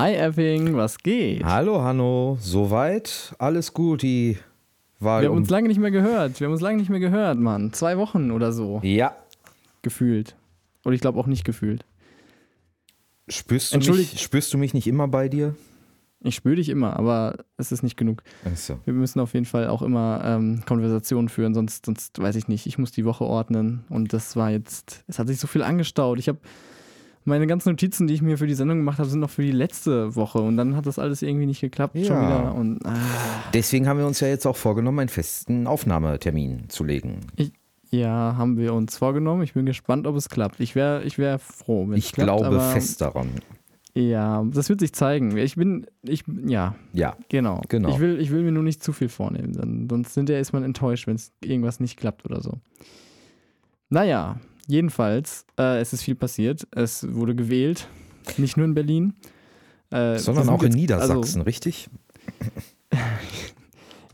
Hi Epping, was geht? Hallo Hanno, soweit alles gut. Die Wahl Wir haben um- uns lange nicht mehr gehört. Wir haben uns lange nicht mehr gehört, Mann. Zwei Wochen oder so. Ja, Gefühlt. Und ich glaube auch nicht gefühlt. spürst du, mich, spürst du mich nicht immer bei dir? Ich spüre dich immer, aber es ist nicht genug. Achso. Wir müssen auf jeden Fall auch immer ähm, Konversationen führen, sonst, sonst weiß ich nicht. Ich muss die Woche ordnen und das war jetzt, es hat sich so viel angestaut. Ich habe meine ganzen Notizen, die ich mir für die Sendung gemacht habe, sind noch für die letzte Woche und dann hat das alles irgendwie nicht geklappt schon Ja. wieder und ah, Deswegen haben wir uns ja jetzt auch vorgenommen, einen festen Aufnahmetermin zu legen. ja, haben wir uns vorgenommen. Ich bin gespannt, ob es klappt. Ich wäre ich wär froh, wenn es Ich klappt. glaube aber, fest daran. Ja, das wird sich zeigen. Ich bin, ich, ja, Ja, genau. Genau. Ich will, ich will mir nur nicht zu viel vornehmen, dann, sonst hinterher ist man enttäuscht, wenn es irgendwas nicht klappt oder so. Naja, jedenfalls, äh, es ist viel passiert. Es wurde gewählt, nicht nur in Berlin. Äh, sondern auch sind in jetzt- Niedersachsen, richtig? Also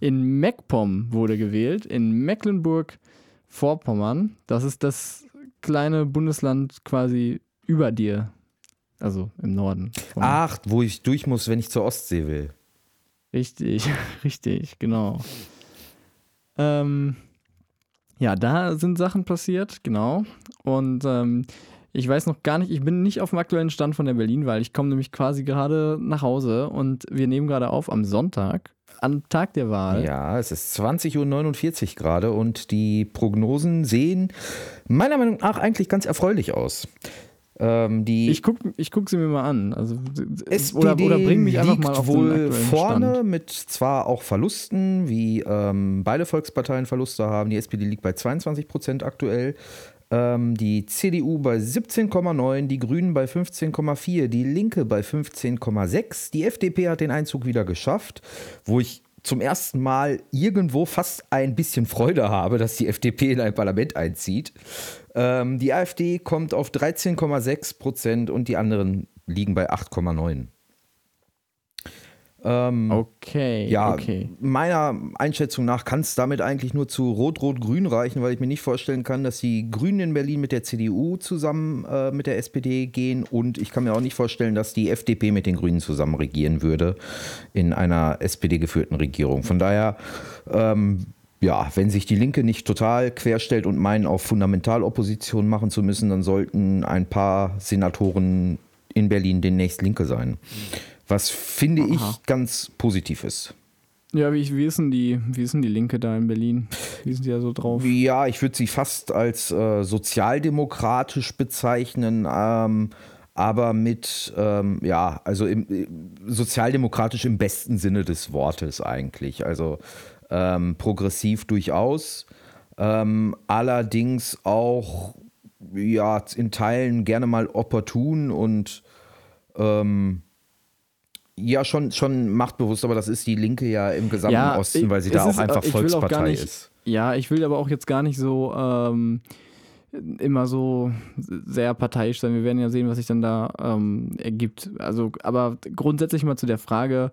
in MacPom wurde gewählt, in Mecklenburg-Vorpommern. Das ist das kleine Bundesland quasi über dir. Also im Norden. Ach, wo ich durch muss, wenn ich zur Ostsee will. Richtig, richtig, genau. Ähm, ja, da sind Sachen passiert, genau. Und ähm, ich weiß noch gar nicht, ich bin nicht auf dem aktuellen Stand von der Berlin-Wahl. Ich komme nämlich quasi gerade nach Hause und wir nehmen gerade auf am Sonntag, am Tag der Wahl. Ja, es ist 20.49 Uhr gerade und die Prognosen sehen meiner Meinung nach eigentlich ganz erfreulich aus. Ähm, die Ich gucke ich guck sie mir mal an. Also, SPD oder, oder bring mich einfach mal auf wohl vorne Stand. mit zwar auch Verlusten, wie ähm, beide Volksparteien Verluste haben. Die SPD liegt bei 22 Prozent aktuell. Ähm, die CDU bei 17,9, die Grünen bei 15,4, die Linke bei 15,6. Die FDP hat den Einzug wieder geschafft, wo ich zum ersten Mal irgendwo fast ein bisschen Freude habe, dass die FDP in ein Parlament einzieht. Ähm, die AfD kommt auf 13,6 Prozent und die anderen liegen bei 8,9. Ähm, Okay, ja, okay. meiner Einschätzung nach kann es damit eigentlich nur zu Rot-Rot-Grün reichen, weil ich mir nicht vorstellen kann, dass die Grünen in Berlin mit der CDU zusammen äh, mit der SPD gehen und ich kann mir auch nicht vorstellen, dass die FDP mit den Grünen zusammen regieren würde in einer SPD-geführten Regierung. Von daher, ähm, ja, wenn sich die Linke nicht total querstellt und meinen, auf Fundamentalopposition machen zu müssen, dann sollten ein paar Senatoren in Berlin demnächst Linke sein. Was finde Aha. ich ganz positiv ist. Ja, wie, wie, ist denn die, wie ist denn die Linke da in Berlin? Wie sind die da so drauf? Ja, ich würde sie fast als äh, sozialdemokratisch bezeichnen, ähm, aber mit, ähm, ja, also im, äh, sozialdemokratisch im besten Sinne des Wortes eigentlich. Also ähm, progressiv durchaus, ähm, allerdings auch, ja, in Teilen gerne mal opportun und ähm, ja, schon, schon machtbewusst, aber das ist die Linke ja im gesamten Ja, Osten, weil sie da auch ist- einfach will auch gar Volkspartei nicht- ist. Ja, ich will aber auch jetzt gar nicht so ähm, immer so sehr parteiisch sein. Wir werden ja sehen, was sich dann da ähm, ergibt. Also, aber grundsätzlich mal zu der Frage,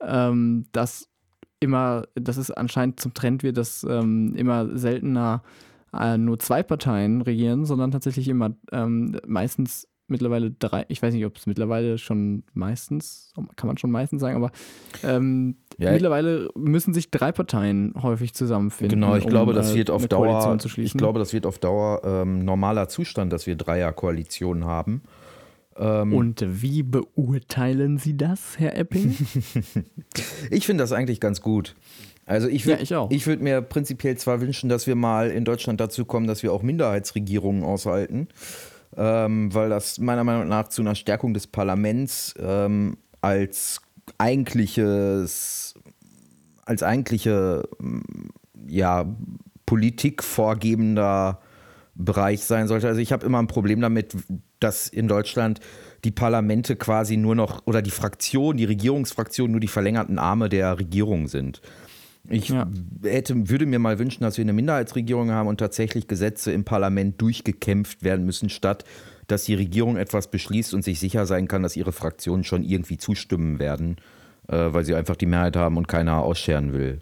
ähm, dass immer, dass es anscheinend zum Trend wird, dass ähm, immer seltener äh, nur zwei Parteien regieren, sondern tatsächlich immer ähm, meistens mittlerweile drei, ich weiß nicht, ob es mittlerweile schon meistens, kann man schon meistens sagen, aber ähm, Ja, mittlerweile müssen sich drei Parteien häufig zusammenfinden. Genau, ich um, glaube, das äh, wird auf Dauer, ich glaube, das wird auf Dauer ähm, normaler Zustand, dass wir Dreierkoalitionen haben. Ähm, Und wie beurteilen Sie das, Herr Epping? ich finde das eigentlich ganz gut. Also ich Ja, würde ich auch. ich würd mir prinzipiell zwar wünschen, dass wir mal in Deutschland dazu kommen, dass wir auch Minderheitsregierungen aushalten, ähm, weil das meiner Meinung nach zu einer Stärkung des Parlaments ähm, als eigentliches, als eigentliche mm, ja, Politik vorgebender Bereich sein sollte. Also ich habe immer ein Problem damit, dass in Deutschland die Parlamente quasi nur noch oder die Fraktion, die Regierungsfraktion nur die verlängerten Arme der Regierung sind. Ich Ja. hätte, würde mir mal wünschen, dass wir eine Minderheitsregierung haben und tatsächlich Gesetze im Parlament durchgekämpft werden müssen, statt dass die Regierung etwas beschließt und sich sicher sein kann, dass ihre Fraktionen schon irgendwie zustimmen werden, äh, weil sie einfach die Mehrheit haben und keiner ausscheren will.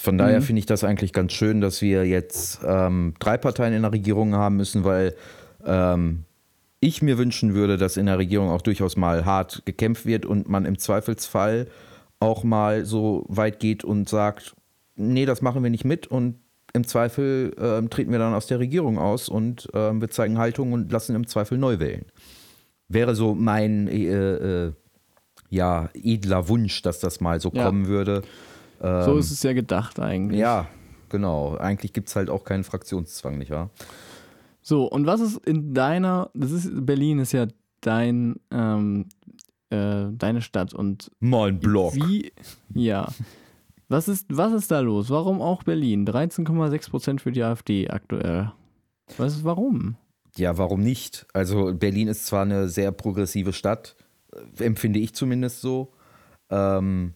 Von daher finde ich das eigentlich ganz schön, dass wir jetzt ähm, drei Parteien in der Regierung haben müssen, weil ähm, ich mir wünschen würde, dass in der Regierung auch durchaus mal hart gekämpft wird und man im Zweifelsfall auch mal so weit geht und sagt, nee, das machen wir nicht mit und im Zweifel äh, treten wir dann aus der Regierung aus und äh, wir zeigen Haltung und lassen im Zweifel neu wählen. Wäre so mein äh, äh ja, edler Wunsch, dass das mal so ja. kommen würde. Ähm, so ist es ja gedacht eigentlich. Ja, genau. Eigentlich gibt es halt auch keinen Fraktionszwang, nicht wahr? So, und was ist in deiner, das ist, Berlin ist ja dein, ähm, äh, deine Stadt und. Mein Blog. Wie, ja. Was ist, was ist da los? Warum auch Berlin? 13,6 Prozent für die AfD aktuell. Was ist, warum? Ja, warum nicht? Also Berlin ist zwar eine sehr progressive Stadt, äh, empfinde ich zumindest so. Ähm,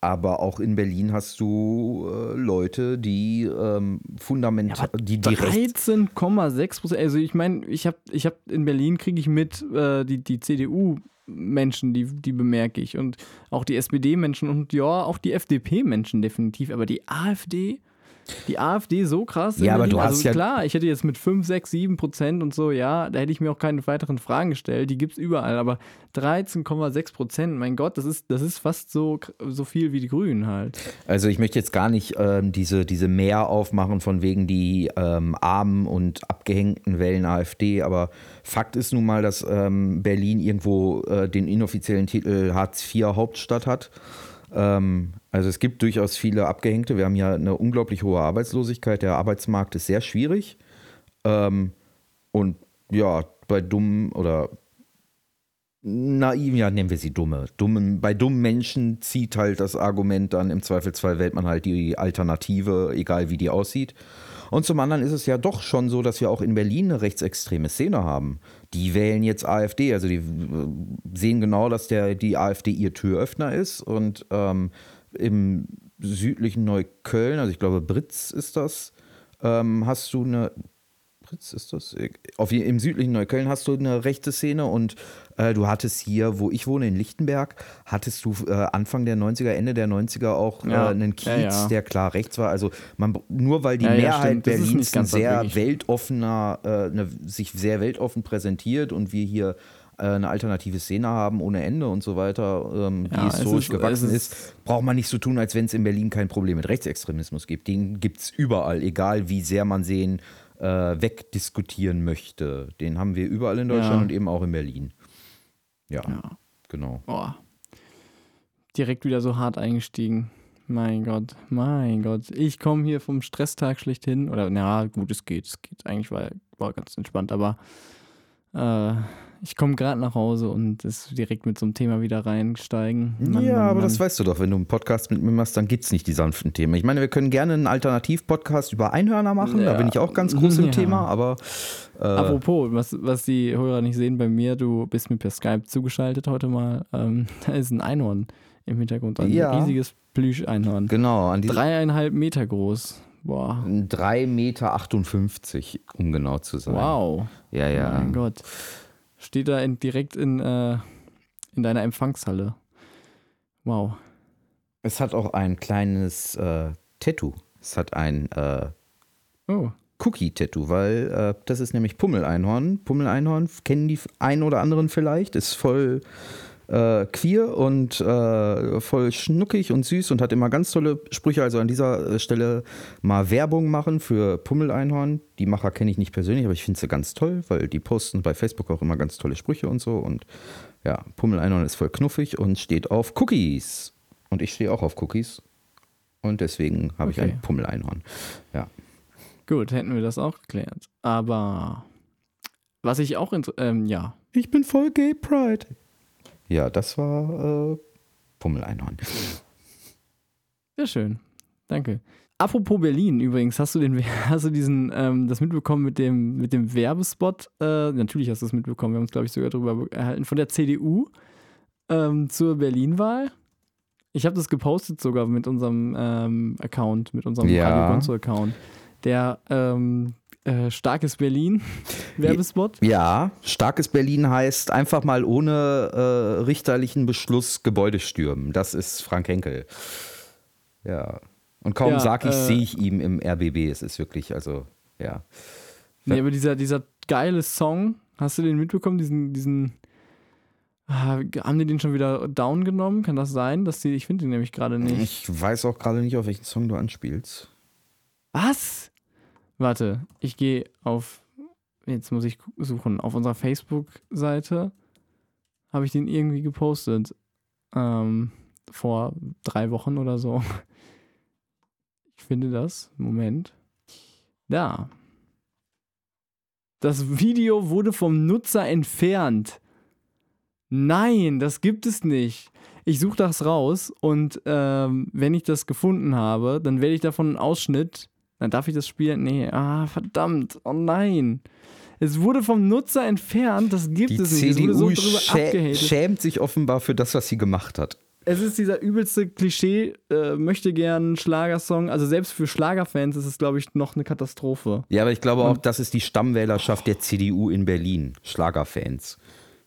aber auch in Berlin hast du äh, Leute, die ähm, fundamental, ja, die 13,6 Prozent. Also ich meine, ich habe, ich habe in Berlin kriege ich mit äh, die die CDU Menschen, die, die bemerke ich und auch die SPD-Menschen und ja, auch die FDP-Menschen definitiv, aber die AfD, die AfD so krass. Ja, aber du hast also ja klar, ich hätte jetzt mit 5, 6, 7 Prozent und so, ja, da hätte ich mir auch keine weiteren Fragen gestellt. Die gibt es überall, aber 13,6 Prozent, mein Gott, das ist, das ist fast so, so viel wie die Grünen halt. Also ich möchte jetzt gar nicht ähm, diese, diese Mehr aufmachen von wegen die ähm, armen und abgehängten Wellen AfD, aber Fakt ist nun mal, dass ähm, Berlin irgendwo äh, den inoffiziellen Titel Hartz IV Hauptstadt hat. Ähm, also es gibt durchaus viele Abgehängte. Wir haben ja eine unglaublich hohe Arbeitslosigkeit. Der Arbeitsmarkt ist sehr schwierig. Ähm, und ja, bei dummen oder naiven, ja, nennen wir sie dumme. Dummen, bei dummen Menschen zieht halt das Argument dann im Zweifelsfall wählt man halt die Alternative, egal wie die aussieht. Und zum anderen ist es ja doch schon so, dass wir auch in Berlin eine rechtsextreme Szene haben. Die wählen jetzt AfD, also die äh, sehen genau, dass der, die AfD ihr Türöffner ist und ähm, im südlichen Neukölln, also ich glaube Britz ist das, ähm, hast du eine Fritz ist das? Auf, Im südlichen Neukölln hast du eine rechte Szene und äh, du hattest hier, wo ich wohne, in Lichtenberg, hattest du äh, Anfang der 90er, Ende der 90er auch äh, ja. einen Kiez, ja, ja. der klar rechts war. Also man, nur weil die Mehrheit Berlins sehr weltoffener, äh, eine, sich sehr weltoffen präsentiert und wir hier äh, eine alternative Szene haben ohne Ende und so weiter, ähm, die historisch ist, gewachsen ist, ist, braucht man nicht so tun, als wenn es in Berlin kein Problem mit Rechtsextremismus gibt. Den gibt es überall, egal wie sehr man sehen äh, wegdiskutieren möchte. Den haben wir überall in Deutschland ja. und eben auch in Berlin. Ja, ja. genau. Oh. Direkt wieder so hart eingestiegen. Mein Gott, mein Gott. Ich komme hier vom Stresstag schlechthin. Oder, na gut, es geht. Es geht. Eigentlich war, war ganz entspannt, aber äh, ich komme gerade nach Hause und ist direkt mit so einem Thema wieder reinsteigen. Mann, ja, Mann, aber Mann. das weißt du doch, wenn du einen Podcast mit mir machst, dann gibt es nicht die sanften Themen. Ich meine, wir können gerne einen Alternativ-Podcast über Einhörner machen, ja. da bin ich auch ganz groß im ja. Thema, aber. Äh Apropos, was, was die Hörer nicht sehen bei mir, du bist mir per Skype zugeschaltet heute mal. Ähm, da ist ein Einhorn im Hintergrund, ein ja. riesiges Plüsch-Einhorn. Genau. An Dreieinhalb Meter groß. Boah. 3,58 Meter, um genau zu sein. Wow. Ja, ja. Mein Gott. Steht da in, direkt in, äh, in deiner Empfangshalle. Wow. Es hat auch ein kleines äh, Tattoo. Es hat ein äh, oh. Cookie-Tattoo, weil äh, das ist nämlich Pummeleinhorn. Pummeleinhorn kennen die einen oder anderen vielleicht, ist voll äh, queer und äh, voll schnuckig und süß und hat immer ganz tolle Sprüche. Also an dieser äh, Stelle mal Werbung machen für Pummeleinhorn. Die Macher kenne ich nicht persönlich, aber ich finde sie ganz toll, weil die posten bei Facebook auch immer ganz tolle Sprüche und so. Und ja, Pummeleinhorn ist voll knuffig und steht auf Cookies. Und ich stehe auch auf Cookies. Und deswegen habe okay. ich ein Pummeleinhorn. Ja. Gut, hätten wir das auch geklärt. Aber was ich auch, ähm, ja. Ich bin voll Gay Pride. Ja, das war äh, Pummeleinhorn. Sehr schön. Danke. Apropos Berlin übrigens, hast du den hast du diesen ähm, das mitbekommen mit dem mit dem Werbespot? Äh, natürlich hast du es mitbekommen. Wir haben uns glaube ich sogar darüber erhalten von der CDU ähm, zur Berlin-Wahl. Ich habe das gepostet sogar mit unserem ähm, Account, mit unserem ja. Account. Der ähm, äh, Starkes Berlin Werbespot? Ja, Starkes Berlin heißt einfach mal ohne äh, richterlichen Beschluss Gebäude stürmen. Das ist Frank Henkel. Ja. Und kaum ja, sag ich, äh, sehe ich ihm im RBB. Es ist wirklich, also, ja. Nee, aber dieser, dieser geile Song Hast du den mitbekommen, diesen, diesen. Ah, haben die den schon wieder down genommen? Kann das sein? Dass die, ich finde den nämlich gerade nicht. Ich weiß auch gerade nicht, auf welchen Song du anspielst. Was? Warte, ich gehe auf. Jetzt muss ich suchen. Auf unserer Facebook-Seite habe ich den irgendwie gepostet. Ähm, vor drei Wochen oder so. Ich finde das. Moment. Da. Das Video wurde vom Nutzer entfernt. Nein, das gibt es nicht. Ich suche das raus und ähm, wenn ich das gefunden habe, dann werde ich davon einen Ausschnitt. Dann darf ich das spielen. Nee, ah, verdammt. Oh nein. Es wurde vom Nutzer entfernt, das gibt Die es nicht. CDU es wurde so drüber schä schämt sich offenbar für das, was sie gemacht hat. Es ist dieser übelste Klischee, äh, möchte gern Schlagersong. Also selbst für Schlagerfans ist es, glaube ich, noch eine Katastrophe. Ja, aber ich glaube auch, das ist die Stammwählerschaft der CDU in Berlin. Schlagerfans.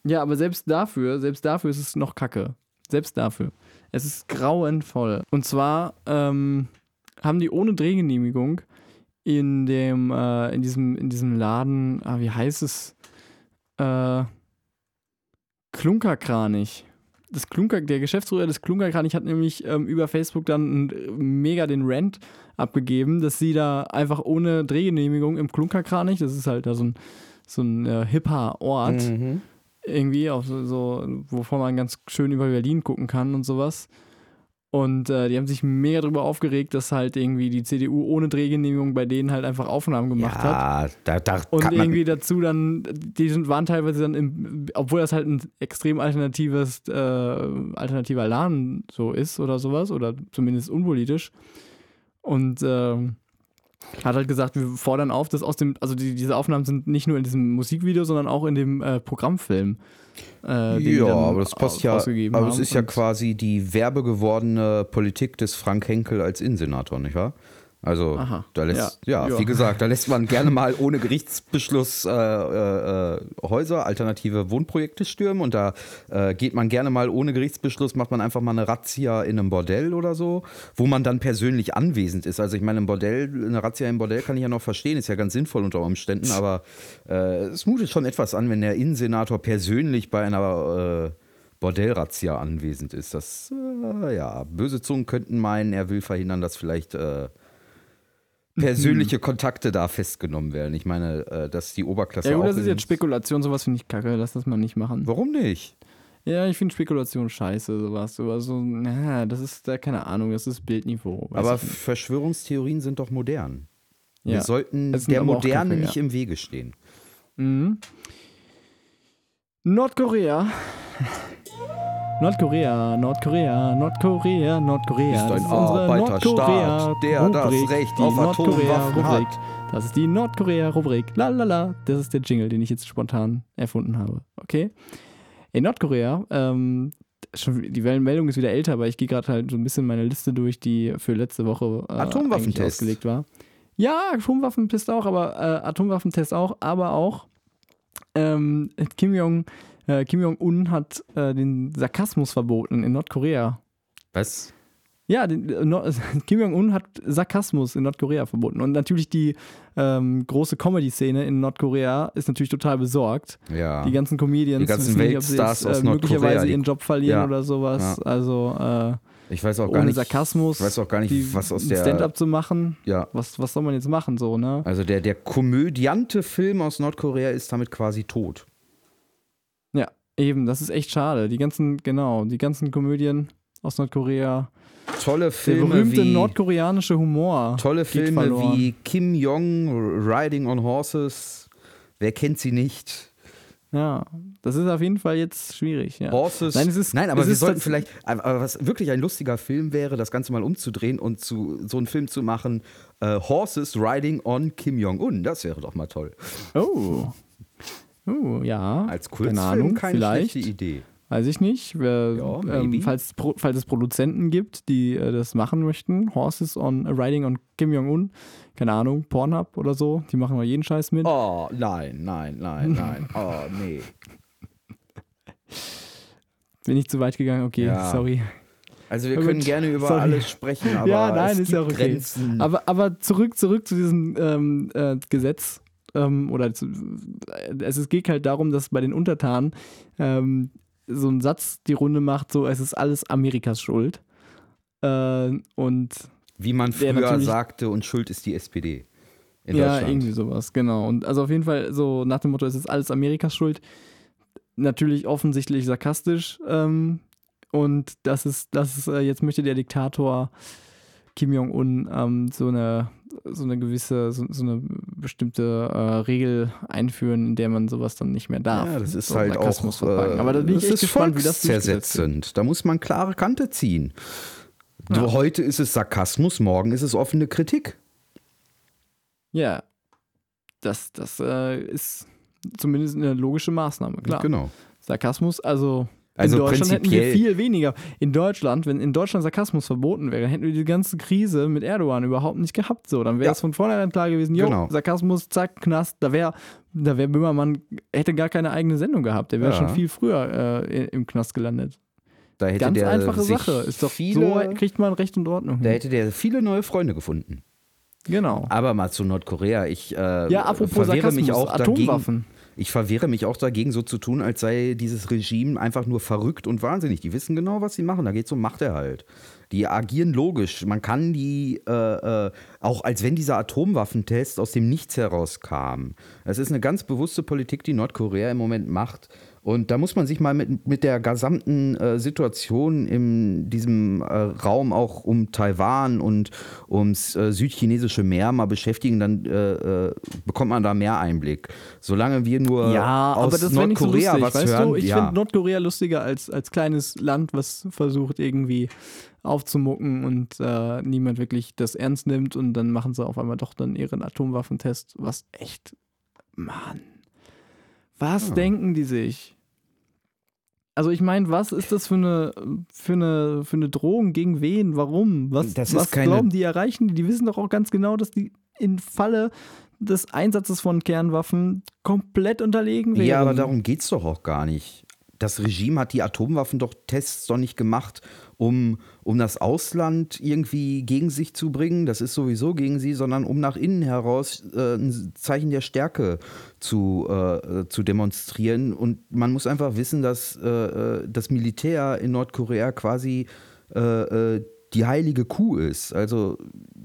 Ja, aber selbst dafür, selbst dafür ist es noch Kacke. Selbst dafür. Es ist grauenvoll. Und zwar ähm, haben die ohne Drehgenehmigung in dem, äh, in diesem, in diesem Laden, ah, wie heißt es? Äh, Klunkerkranich. Das Klunker, der Geschäftsführer des Klunkerkranich hat nämlich ähm, über Facebook dann mega den Rant abgegeben, dass sie da einfach ohne Drehgenehmigung im Klunkerkranich, das ist halt da so ein, so ein äh, hipper Ort, Mhm. irgendwie, auf so, so, wovon man ganz schön über Berlin gucken kann und sowas. Und äh, die haben sich mega drüber aufgeregt, dass halt irgendwie die CDU ohne Drehgenehmigung bei denen halt einfach Aufnahmen gemacht hat. Ja, da, da Und irgendwie dazu dann, die sind, waren teilweise dann, im, obwohl das halt ein extrem alternatives, äh, alternativer Laden so ist oder sowas, oder zumindest unpolitisch. Und ähm, hat halt gesagt, wir fordern auf, dass aus dem, also die, diese Aufnahmen sind nicht nur in diesem Musikvideo, sondern auch in dem äh, Programmfilm. Äh, ja, aber das passt ja. Aber es ist ja quasi die werbegewordene Politik des Frank Henkel als Innensenator, nicht wahr? Also, Aha. da lässt, ja, Ja. wie gesagt, da lässt man gerne mal ohne Gerichtsbeschluss äh, äh, Häuser, alternative Wohnprojekte stürmen und da äh, geht man gerne mal ohne Gerichtsbeschluss, macht man einfach mal eine Razzia in einem Bordell oder so, wo man dann persönlich anwesend ist. Also, ich meine, im Bordell, eine Razzia im Bordell kann ich ja noch verstehen, ist ja ganz sinnvoll unter Umständen, aber äh, es mutet schon etwas an, wenn der Innensenator persönlich bei einer äh, Bordellrazzia anwesend ist. Das, äh, ja, böse Zungen könnten meinen, er will verhindern, dass vielleicht persönliche Kontakte da festgenommen werden. Ich meine, äh, dass die Oberklasse Ja, gut, das ist jetzt Spekulation, sowas finde ich kacke, lass das mal nicht machen. Warum nicht? Ja, ich finde Spekulation scheiße, sowas. Aber so, na, das ist, da keine Ahnung, das ist Bildniveau. Aber. Verschwörungstheorien sind doch modern. Wir ja. sollten Es sind der Moderne Kacke, nicht ja. im Wege stehen. Mhm. Nordkorea. Nordkorea, Nordkorea, Nordkorea, Nordkorea. Ist ein unsere Arbeiterstaat, der das Recht die auf Atomwaffen Nordkorea-Rubrik. hat. Das ist die Nordkorea-Rubrik. Lalala. Das ist der Jingle, den ich jetzt spontan erfunden habe. Okay? In Nordkorea, ähm, die Meldung ist wieder älter, aber ich gehe gerade halt so ein bisschen meine Liste durch, die für letzte Woche äh, Atomwaffentest. ausgelegt war. Ja, Atomwaffentest auch, aber äh, Atomwaffentest auch, aber auch ähm, Kim Jong äh, Kim Jong-un hat äh, den Sarkasmus verboten in Nordkorea. Was? Ja, den, äh, Nord- Kim Jong-un hat Sarkasmus in Nordkorea verboten. Und natürlich die ähm, große Comedy-Szene in Nordkorea ist natürlich total besorgt. Ja. Die ganzen Comedians Die ganzen wissen nicht, ob sie Weltstars jetzt, aus äh, Nordkorea, möglicherweise ihren Job verlieren Ja. oder sowas. Also äh, ich weiß auch gar ohne nicht. Sarkasmus Ich weiß auch gar nicht, die, was aus der. Stand-up zu machen. Ja. Was, was soll man jetzt machen so, ne? Also der, der komödiante Film aus Nordkorea ist damit quasi tot. Eben, das ist echt schade. Die ganzen, genau, die ganzen Komödien aus Nordkorea. Tolle Der Filme berühmte wie nordkoreanische Humor. tolle Filme wie Kim Jong Riding on Horses. Wer kennt sie nicht? Ja, das ist auf jeden Fall jetzt schwierig. Ja. Horses. Nein, es ist- Nein, aber wir ist sollten vielleicht, aber was wirklich ein lustiger Film wäre, das Ganze mal umzudrehen und zu so einen Film zu machen, äh, Horses Riding on Kim Jong-un. Das wäre doch mal toll. Oh. Oh, ja. Als Keine Kurzfilm Ahnung, keine vielleicht. schlechte Idee. Weiß ich nicht. Wer, Ja, ähm, falls, falls es Produzenten gibt, die äh, das machen möchten, Horses on Riding on Kim Jong-un, keine Ahnung, Pornhub oder so, die machen mal jeden Scheiß mit. Oh, nein, nein, nein, nein. Oh, nee. Bin ich zu weit gegangen? Okay, Ja. sorry. Also wir können gut, gerne über sorry. alles sprechen, aber ja, nein, es ist ja gibt okay. Grenzen. Aber, aber zurück, zurück zu diesem ähm, äh, Gesetz ähm, oder es, es geht halt darum, dass bei den Untertanen ähm, so ein Satz die Runde macht, so es ist alles Amerikas Schuld. Äh, und wie man früher sagte, und Schuld ist die SPD. ja, irgendwie sowas, genau. Und also auf jeden Fall so nach dem Motto, es ist alles Amerikas Schuld. Natürlich offensichtlich sarkastisch. Ähm, und das ist, das ist, äh, jetzt möchte der Diktator Kim Jong-un ähm, so eine so eine gewisse, so, so eine bestimmte äh, Regel einführen, in der man sowas dann nicht mehr darf. Ja, das ist so halt auch. Äh, Aber da bin ich echt gespannt, wie das zersetzend. Da muss man klare Kante ziehen. Ja. Heute ist es Sarkasmus, morgen ist es offene Kritik. Ja, das, das äh, ist zumindest eine logische Maßnahme, klar. Genau. Sarkasmus, also also in Deutschland hätten wir viel weniger. In Deutschland, wenn in Deutschland Sarkasmus verboten wäre, hätten wir die ganze Krise mit Erdogan überhaupt nicht gehabt. So, dann wäre es ja. von vornherein klar gewesen, jo, genau. Sarkasmus, zack, Knast, da wäre da wär Böhmermann, hätte gar keine eigene Sendung gehabt. Der wäre ja. schon viel früher äh, im Knast gelandet. Da hätte Ganz der einfache Sache. Ist doch viele, so kriegt man Recht und Ordnung. Da hätte der viele neue Freunde gefunden. Genau. Aber mal zu Nordkorea. Ich äh, ja, apropos verwehre Sarkasmus, mich auch Atomwaffen. Dagegen, ich verwehre mich auch dagegen, so zu tun, als sei dieses Regime einfach nur verrückt und wahnsinnig. Die wissen genau, was sie machen. Da geht es um Machterhalt. Die agieren logisch. Man kann die, äh, äh, auch als wenn dieser Atomwaffentest aus dem Nichts herauskam. Es ist eine ganz bewusste Politik, die Nordkorea im Moment macht. Und da muss man sich mal mit, mit der gesamten äh, Situation in diesem äh, Raum auch um Taiwan und ums äh, südchinesische Meer mal beschäftigen, dann äh, äh, bekommt man da mehr Einblick. Solange wir nur ja, aus Nordkorea so was weißt hören. Du, ich ja. finde Nordkorea lustiger als, als kleines Land, was versucht irgendwie aufzumucken und äh, niemand wirklich das ernst nimmt und dann machen sie auf einmal doch dann ihren Atomwaffentest, was echt, Mann. Was ja. denken die sich? Also ich meine, was ist das für eine, für eine, für eine Drohung gegen wen? Warum? Was, was keine... glauben die erreichen? Die wissen doch auch ganz genau, dass die im Falle des Einsatzes von Kernwaffen komplett unterlegen wären. Ja, aber darum geht es doch auch gar nicht. Das Regime hat die Atomwaffen doch Tests doch nicht gemacht, um, um das Ausland irgendwie gegen sich zu bringen, das ist sowieso gegen sie, sondern um nach innen heraus äh, ein Zeichen der Stärke zu, äh, zu demonstrieren. Und man muss einfach wissen, dass äh, äh das Militär in Nordkorea quasi äh, äh, die heilige Kuh ist. Also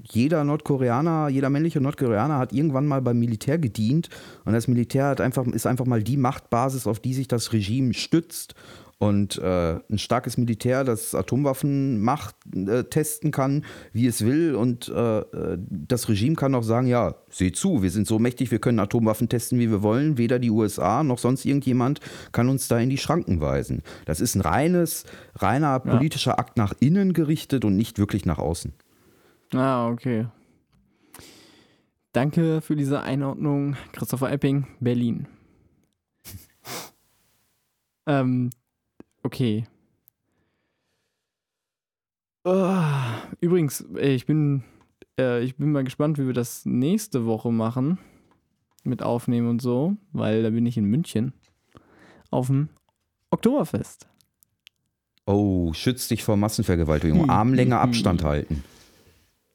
jeder Nordkoreaner, jeder männliche Nordkoreaner hat irgendwann mal beim Militär gedient und das Militär hat einfach, ist einfach mal die Machtbasis, auf die sich das Regime stützt. Und äh, ein starkes Militär, das Atomwaffen macht, äh, testen kann, wie es will. Und äh, äh, das Regime kann auch sagen, ja, seht zu, wir sind so mächtig, wir können Atomwaffen testen, wie wir wollen. Weder die USA noch sonst irgendjemand kann uns da in die Schranken weisen. Das ist ein reines, reiner politischer ja. Akt nach innen gerichtet und nicht wirklich nach außen. Ah, okay. Danke für diese Einordnung, Christopher Epping, Berlin. ähm, Okay. Oh, übrigens, ich bin, äh, ich bin mal gespannt, wie wir das nächste Woche machen. Mit Aufnehmen und so, weil da bin ich in München. Auf dem Oktoberfest. Oh, schütz dich vor Massenvergewaltigung. Hm, Armlänge Abstand halten.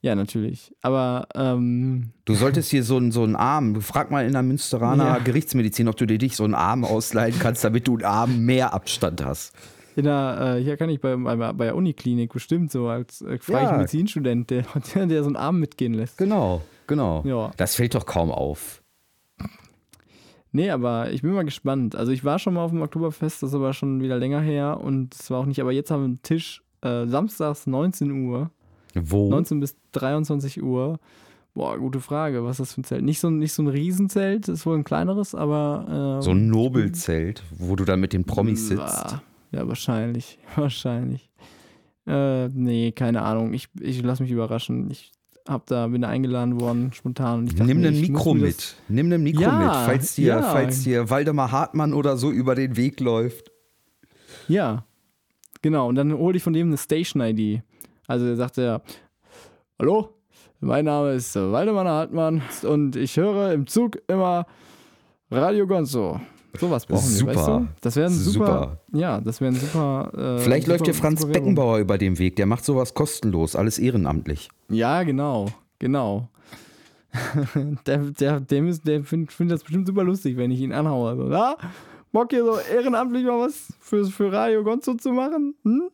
Ja, natürlich. Aber ähm, du solltest hier so einen so einen Arm. Frag mal in der Münsteraner ja. Gerichtsmedizin, ob du dir dich so einen Arm ausleihen kannst, damit du einen Arm mehr Abstand hast. In der, äh, hier kann ich bei, bei, bei der Uniklinik bestimmt so als äh, freier ja. Medizinstudent, der, der, so einen Arm mitgehen lässt. Genau, genau. Ja. Das fällt doch kaum auf. Nee, aber ich bin mal gespannt. Also ich war schon mal auf dem Oktoberfest, das ist aber schon wieder länger her und es war auch nicht, aber jetzt haben wir einen Tisch äh, samstags 19 Uhr wo? 19 bis 23 Uhr. Boah, gute Frage. Was ist das für ein Zelt? Nicht so, nicht so ein Riesenzelt, ist wohl ein kleineres, aber. Äh, so ein Nobelzelt, wo du dann mit den Promis sitzt. Ja, wahrscheinlich. Wahrscheinlich. Äh, nee, keine Ahnung. Ich, ich lasse mich überraschen. Ich hab da, bin da eingeladen worden, spontan. Nimm ein Mikro mit. Nimm ein Mikro ja, mit, falls dir, ja. falls dir Waldemar Hartmann oder so über den Weg läuft. Ja, genau. Und dann hole ich von dem eine Station-ID. Also er sagte ja, hallo, mein Name ist Waldemar Hartmann und ich höre im Zug immer Radio Gonzo. Sowas brauchen super. wir, weißt du? Das wäre ein super, super, ja, das wäre ein super. Äh, Vielleicht super, läuft dir Franz Beckenbauer über den Weg, der macht sowas kostenlos, alles ehrenamtlich. Ja, genau, genau. der, der, dem ist, der findet find das bestimmt super lustig, wenn ich ihn anhaue. So, ja, Bock hier so ehrenamtlich mal was für, für Radio Gonzo zu machen? Hm?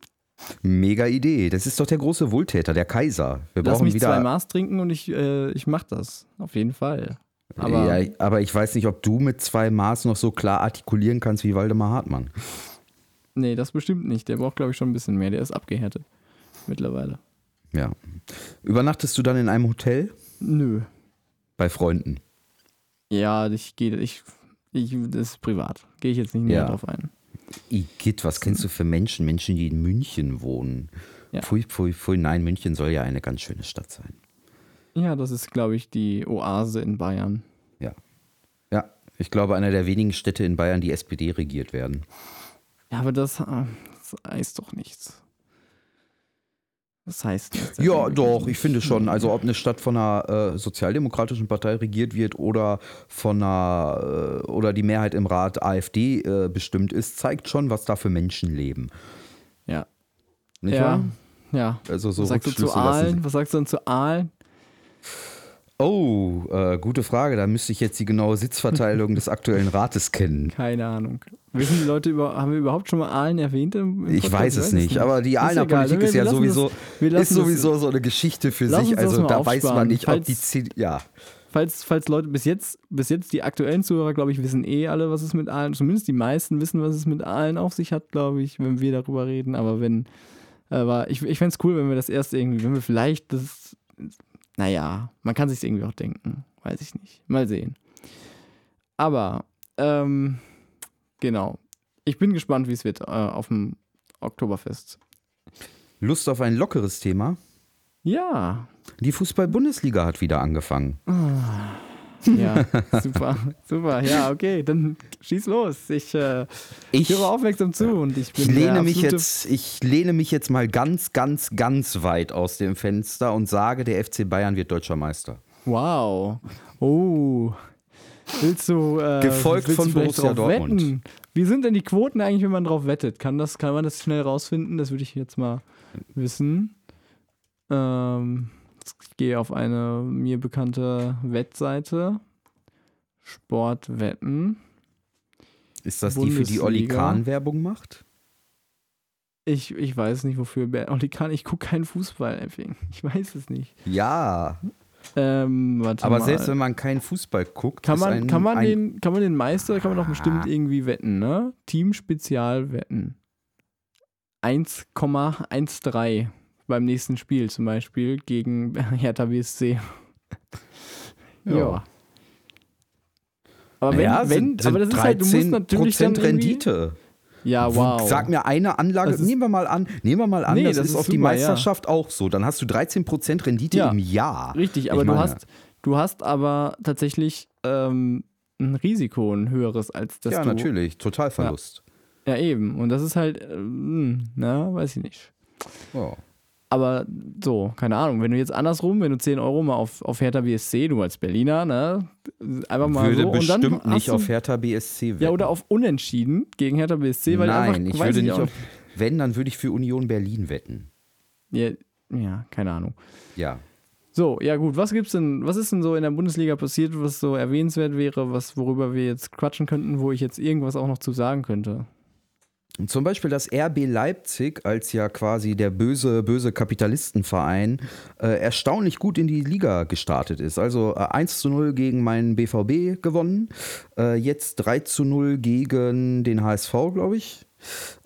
Mega Idee. Das ist doch der große Wohltäter, der Kaiser. Wir Lass brauchen mich wieder. zwei Maß trinken und ich, äh, ich mach das. Auf jeden Fall. Aber ja, aber ich weiß nicht, ob du mit zwei Maß noch so klar artikulieren kannst wie Waldemar Hartmann. nee, das bestimmt nicht. Der braucht, glaube ich, schon ein bisschen mehr. Der ist abgehärtet. Mittlerweile. Ja. Übernachtest du dann in einem Hotel? Nö. Bei Freunden. Ja, ich gehe, ich, ich, das ist privat. Gehe ich jetzt nicht näher Ja. drauf ein. Igitt, was kennst du für Menschen? Menschen, die in München wohnen. Ja. Pfui, pfui, pfui. Nein, München soll ja eine ganz schöne Stadt sein. Ja, das ist, glaube ich, die Oase in Bayern. Ja. Ja, ich glaube, einer der wenigen Städte in Bayern, die SPD regiert werden. Ja, aber das, äh, das heißt doch nichts. Das heißt Ja, doch, ich finde schon. Also ob eine Stadt von einer äh, sozialdemokratischen Partei regiert wird oder von einer äh, oder die Mehrheit im Rat AfD äh, bestimmt ist, zeigt schon, was da für Menschen leben. Ja. Nicht ja. wahr? Ja. Also so Was sagst du zu Aalen? Was sagst du denn zu Aalen? Oh, äh, gute Frage. Da müsste ich jetzt die genaue Sitzverteilung des aktuellen Rates kennen. Keine Ahnung. Wissen die Leute über, haben wir überhaupt schon mal Aalen erwähnt? Ich weiß es nicht, aber die egal. Politik ist ja sowieso, das- ist sowieso so eine Geschichte für sich. Also da weiß man aufsparen. nicht, ob Falls- die C ja. Falls, falls Leute bis jetzt, bis jetzt die aktuellen Zuhörer, glaube ich, wissen eh alle, was es mit Aalen, zumindest die meisten wissen, was es mit Aalen auf sich hat, glaube ich, wenn wir darüber reden. Aber wenn, aber ich, ich fände es cool, wenn wir das erst irgendwie, wenn wir vielleicht das, naja, man kann sich irgendwie auch denken, weiß ich nicht. Mal sehen. Aber, ähm, genau. Ich bin gespannt, wie es wird äh, auf dem Oktoberfest. Lust auf ein lockeres Thema? Ja, Die Fußball-Bundesliga hat wieder angefangen. Ja, super, super. Ja, okay, dann schieß los. Ich, äh, Ich, höre aufmerksam zu und ich bin ich lehne mich jetzt, ich lehne mich jetzt mal ganz, ganz, ganz weit aus dem Fenster und sage, der FC Bayern wird deutscher Meister. Wow. Oh. Willst du. Äh, Gefolgt willst du von vielleicht Borussia Dortmund. Wetten? Wie sind denn die Quoten eigentlich, wenn man drauf wettet? Kann, das, kann man das schnell rausfinden? Das würde ich jetzt mal wissen. Ähm, gehe auf eine mir bekannte Wettseite. Sportwetten. Ist das die, für die Bundesliga. Olli Kahn Werbung macht? Ich, ich weiß nicht, wofür. Olli Kahn, ich gucke keinen Fußball, Effing. Ich weiß es nicht. Ja, Ähm, aber mal. selbst wenn man keinen Fußball guckt, Kann man, ein, kann, man den, kann man den Meister, kann man doch bestimmt Ah. irgendwie wetten, ne? Team-Spezial-Wetten. 1,13 beim nächsten Spiel zum Beispiel gegen Hertha BSC. Ja. ja. Aber wenn, ja, wenn sind, aber das ist halt, du musst natürlich dann irgendwie, Rendite. Ja, wow. Sag mir eine Anlage, ist- nehmen wir mal an, nehmen wir mal an, Nee, das, das ist ist auf die super, ja. Meisterschaft auch so. Dann hast du 13% Rendite Ja. im Jahr. Richtig, aber du hast, du hast aber tatsächlich ähm, ein Risiko, ein höheres, als das ja, du natürlich, Totalverlust. Ja, eben. Und das ist halt, ähm, na, weiß ich nicht. Ja. Aber so, keine Ahnung, wenn du jetzt andersrum, wenn du 10 Euro mal auf, auf Hertha BSC, du als Berliner, ne, einfach mal Würde so und dann bestimmt nicht du, auf Hertha BSC wetten. Ja, oder auf Unentschieden gegen Hertha BSC, weil Nein, einfach, ich würde nicht auf. Wenn, dann würde ich für Union Berlin wetten. Ja, ja, keine Ahnung. Ja. So, ja gut, was gibt's denn, was ist denn so in der Bundesliga passiert, was so erwähnenswert wäre, was, worüber wir jetzt quatschen könnten, wo ich jetzt irgendwas auch noch zu sagen könnte? Zum Beispiel das RB Leipzig als ja quasi der böse, böse Kapitalistenverein äh, erstaunlich gut in die Liga gestartet ist. Also äh, 1 zu 0 gegen meinen BVB gewonnen, äh, jetzt 3 zu 0 gegen den HSV, glaube ich,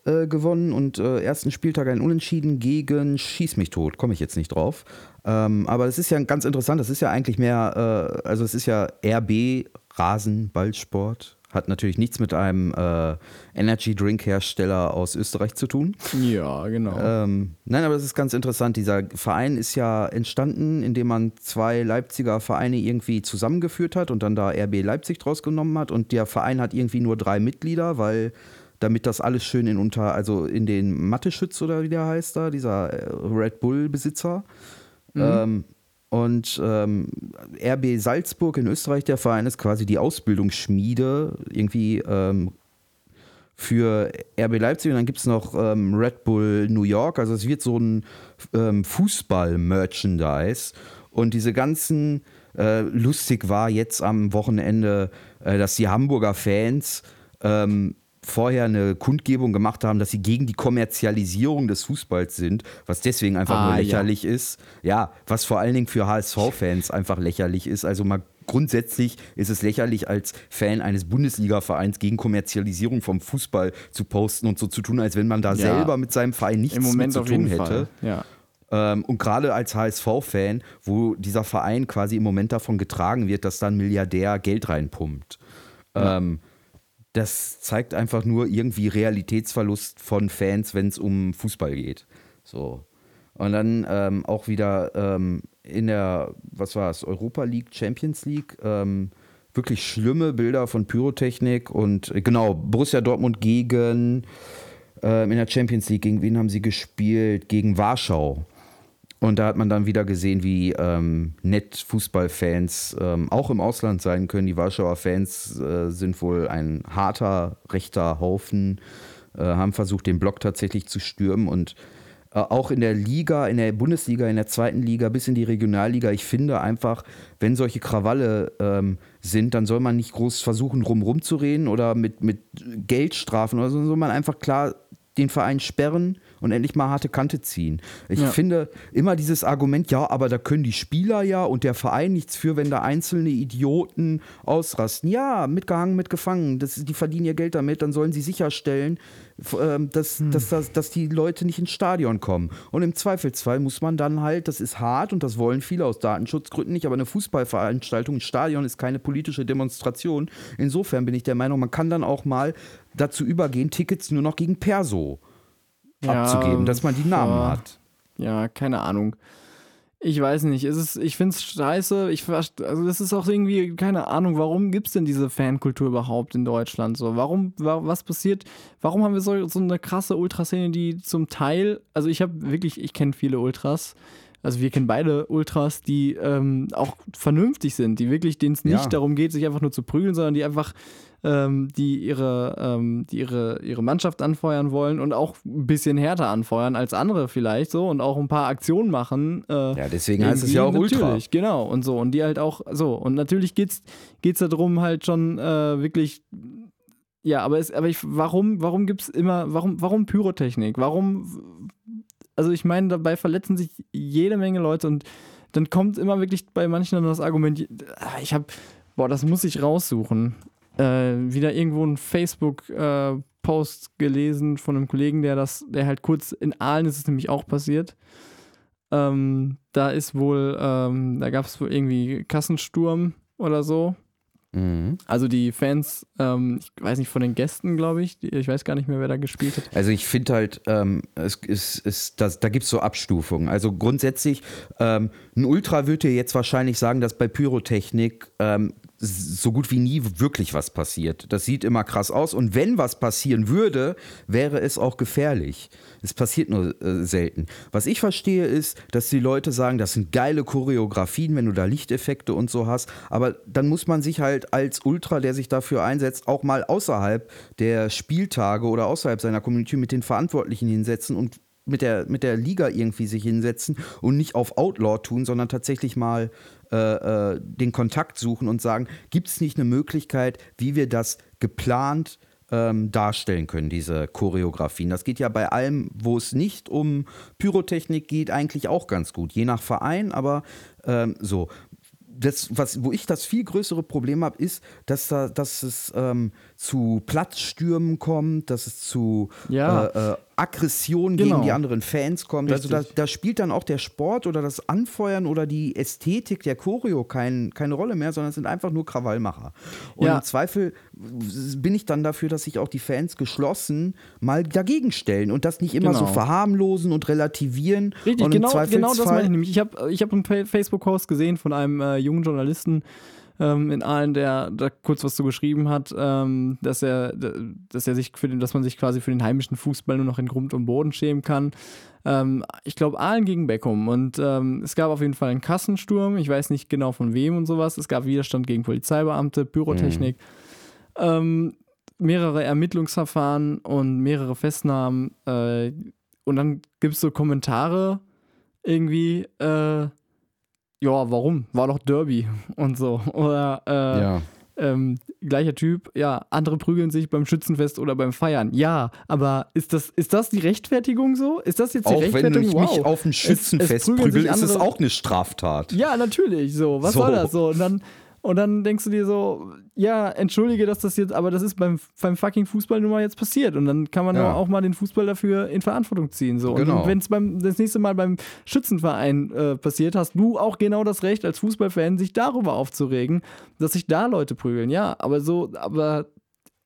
äh, gewonnen und äh, ersten Spieltag ein Unentschieden gegen Schieß mich tot, komme ich jetzt nicht drauf. Ähm, aber es ist ja ganz interessant, das ist ja eigentlich mehr, äh, also es ist ja RB Rasenballsport, hat natürlich nichts mit einem äh, Energy Drink Hersteller aus Österreich zu tun. Ja, genau. Ähm, nein, aber das ist ganz interessant. Dieser Verein ist ja entstanden, indem man zwei Leipziger Vereine irgendwie zusammengeführt hat und dann da RB Leipzig draus genommen hat. Und der Verein hat irgendwie nur drei Mitglieder, weil damit das alles schön in unter, also in den Mathe-Schütz oder wie der heißt da, dieser äh, Red Bull-Besitzer. Ähm, und ähm, RB Salzburg in Österreich, der Verein ist quasi die Ausbildungsschmiede irgendwie ähm, für RB Leipzig und dann gibt es noch ähm, Red Bull New York. Also es wird so ein ähm, Fußball-Merchandise und diese ganzen äh, lustig war jetzt am Wochenende, äh, dass die Hamburger Fans ähm, vorher eine Kundgebung gemacht haben, dass sie gegen die Kommerzialisierung des Fußballs sind, was deswegen einfach Ah, nur ja. lächerlich ist. Ja, was vor allen Dingen für HSV-Fans einfach lächerlich ist. Also mal grundsätzlich ist es lächerlich, als Fan eines Bundesliga-Vereins gegen Kommerzialisierung vom Fußball zu posten und so zu tun, als wenn man da Ja. selber mit seinem Verein nichts mit zu tun hätte. Ja. Ähm, und gerade als HSV-Fan, wo dieser Verein quasi im Moment davon getragen wird, dass da ein Milliardär Geld reinpumpt. Ähm, das zeigt einfach nur irgendwie Realitätsverlust von Fans, wenn es um Fußball geht. So. Und dann ähm, auch wieder ähm, in der, was war es, Europa League, Champions League, ähm, wirklich schlimme Bilder von Pyrotechnik und äh, genau, Borussia Dortmund gegen ähm, in der Champions League, gegen wen haben sie gespielt? Gegen Warschau. Und da hat man dann wieder gesehen, wie ähm, nett Fußballfans ähm, auch im Ausland sein können. Die Warschauer Fans äh, sind wohl ein harter, rechter Haufen, äh, haben versucht, den Block tatsächlich zu stürmen. Und äh, auch in der Liga, in der Bundesliga, in der zweiten Liga bis in die Regionalliga, ich finde einfach, wenn solche Krawalle ähm, sind, dann soll man nicht groß versuchen, rumrum zu reden oder mit, mit Geldstrafen oder so, sondern soll man einfach klar den Verein sperren und endlich mal harte Kante ziehen. Ich Ja. finde immer dieses Argument, ja, aber da können die Spieler ja und der Verein nichts für, wenn da einzelne Idioten ausrasten. Ja, mitgehangen, mitgefangen. Das, die verdienen ihr Geld damit, dann sollen sie sicherstellen, ähm, dass, dass, dass, dass die Leute nicht ins Stadion kommen. Und im Zweifelsfall muss man dann halt, das ist hart und das wollen viele aus Datenschutzgründen nicht, aber eine Fußballveranstaltung, ein Stadion ist keine politische Demonstration. Insofern bin ich der Meinung, man kann dann auch mal dazu übergehen, Tickets nur noch gegen Perso abzugeben, dass man die Namen ja. hat. Ja, keine Ahnung. Ich weiß nicht. Es ist, ich finde es scheiße. Ich, also das ist auch irgendwie, keine Ahnung, warum gibt es denn diese Fankultur überhaupt in Deutschland? So, warum, wa- was passiert? Warum haben wir so, so eine krasse Ultraszene, die zum Teil, also ich habe wirklich, ich kenne viele Ultras. Also wir kennen beide Ultras, die ähm, auch vernünftig sind, die wirklich, denen es nicht Ja. darum geht, sich einfach nur zu prügeln, sondern die einfach, ähm, die ihre, ähm, die ihre, ihre Mannschaft anfeuern wollen und auch ein bisschen härter anfeuern als andere vielleicht so und auch ein paar Aktionen machen. Äh, Ja, deswegen heißt es ja auch Ultra. Natürlich, genau. Und so. Und die halt auch so. Und natürlich geht's, geht's darum, halt schon äh, wirklich. Ja, aber, es, aber ich, warum, warum gibt's immer, warum, warum Pyrotechnik? Warum, also ich meine, dabei verletzen sich jede Menge Leute und dann kommt immer wirklich bei manchen dann das Argument, ah, ich habe, boah, das muss ich raussuchen. Äh, wieder irgendwo ein Facebook-Post gelesen von einem Kollegen, der das, der halt kurz in Aalen ist es nämlich auch passiert. Ähm, da ist wohl, ähm, da gab es wohl irgendwie Kassensturm oder so. Mhm. Also die Fans, ähm, ich weiß nicht, von den Gästen, glaube ich, ich weiß gar nicht mehr, wer da gespielt hat. Also ich finde halt, ähm, es ist, ist, das, da gibt es so Abstufungen. Also grundsätzlich, ähm, ein Ultra würde jetzt wahrscheinlich sagen, dass bei Pyrotechnik ähm, so gut wie nie wirklich was passiert. Das sieht immer krass aus. Und wenn was passieren würde, wäre es auch gefährlich. Es passiert nur äh, selten. Was ich verstehe ist, dass die Leute sagen, das sind geile Choreografien, wenn du da Lichteffekte und so hast. Aber dann muss man sich halt als Ultra, der sich dafür einsetzt, auch mal außerhalb der Spieltage oder außerhalb seiner Community mit den Verantwortlichen hinsetzen und mit der, mit der Liga irgendwie sich hinsetzen und nicht auf Outlaw tun, sondern tatsächlich mal äh, äh, den Kontakt suchen und sagen, gibt es nicht eine Möglichkeit, wie wir das geplant ähm, darstellen können, diese Choreografien. Das geht ja bei allem, wo es nicht um Pyrotechnik geht, eigentlich auch ganz gut, je nach Verein, aber ähm, so. Das, was, wo ich das viel größere Problem habe, ist, dass, da, dass es ähm, zu Platzstürmen kommt, dass es zu Ja. äh, äh, Aggression Genau. gegen die anderen Fans kommt. Also da, Richtig. da spielt dann auch der Sport oder das Anfeuern oder die Ästhetik der Choreo kein, keine Rolle mehr, sondern es sind einfach nur Krawallmacher. Und Ja. im Zweifel bin ich dann dafür, dass sich auch die Fans geschlossen mal dagegen stellen und das nicht immer so Genau. verharmlosen und relativieren. Richtig, und genau, genau das meine ich nämlich. Ich habe ich hab einen Fa- Facebook-Post gesehen von einem äh, jungen Journalisten ähm, in Aalen, der da kurz was zu geschrieben hat, ähm, dass er, dass er sich für den, dass man sich quasi für den heimischen Fußball nur noch in Grund und Boden schämen kann. Ähm, ich glaube, Aalen gegen Beckum. Und ähm, es gab auf jeden Fall einen Kassensturm. Ich weiß nicht genau von wem und sowas. Es gab Widerstand gegen Polizeibeamte, Pyrotechnik. Ähm, mehrere Ermittlungsverfahren und mehrere Festnahmen. Äh, und dann gibt es so Kommentare irgendwie, äh, ja, warum? War doch Derby und so. Oder äh, Ja. ähm, gleicher Typ, ja, andere prügeln sich beim Schützenfest oder beim Feiern. Ja, aber ist das, ist das die Rechtfertigung so? Ist das jetzt die Auch wenn Rechtfertigung? ich mich auf ein Schützenfest prügeln sich prügel, ist es auch eine Straftat. Ja, natürlich, so. Was So. soll das so? Und dann, und dann denkst du dir so, ja, entschuldige, dass das jetzt, aber das ist beim, beim fucking Fußball nun mal jetzt passiert. Und dann kann man Ja. auch mal den Fußball dafür in Verantwortung ziehen. So. Genau. Und wenn es das nächste Mal beim Schützenverein äh, passiert, hast du auch genau das Recht, als Fußballfan sich darüber aufzuregen, dass sich da Leute prügeln. Ja, aber so, aber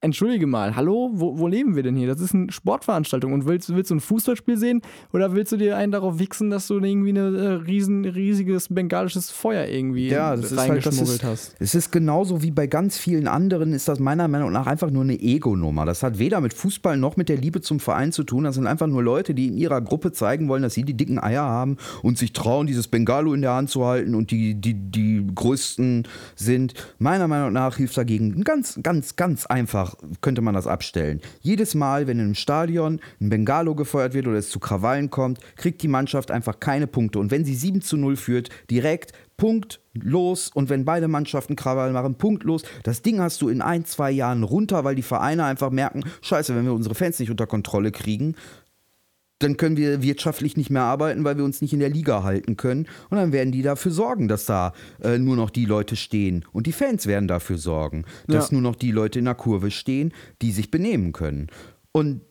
entschuldige mal, hallo, wo, wo leben wir denn hier? Das ist eine Sportveranstaltung und willst, willst du ein Fußballspiel sehen oder willst du dir einen darauf wichsen, dass du irgendwie ein äh, riesen, riesiges bengalisches Feuer irgendwie Ja, das ist halt, das reingeschmuggelt ist, hast? es ist genauso wie bei ganz vielen anderen, ist das meiner Meinung nach einfach nur eine Ego-Nummer. Das hat weder mit Fußball noch mit der Liebe zum Verein zu tun. Das sind einfach nur Leute, die in ihrer Gruppe zeigen wollen, dass sie die dicken Eier haben und sich trauen, dieses Bengalo in der Hand zu halten und die, die, die größten sind. Meiner Meinung nach hilft dagegen ganz, ganz, ganz einfach, könnte man das abstellen. Jedes Mal, wenn im Stadion ein Bengalo gefeuert wird oder es zu Krawallen kommt, kriegt die Mannschaft einfach keine Punkte. Und wenn sie 7 zu 0 führt, direkt Punkt los und wenn beide Mannschaften Krawall machen, Punkt los. Das Ding hast du in ein, zwei Jahren runter, weil die Vereine einfach merken, scheiße, wenn wir unsere Fans nicht unter Kontrolle kriegen, dann können wir wirtschaftlich nicht mehr arbeiten, weil wir uns nicht in der Liga halten können. Und dann werden die dafür sorgen, dass da äh, nur noch die Leute stehen. Und die Fans werden dafür sorgen, dass Ja. nur noch die Leute in der Kurve stehen, die sich benehmen können. Und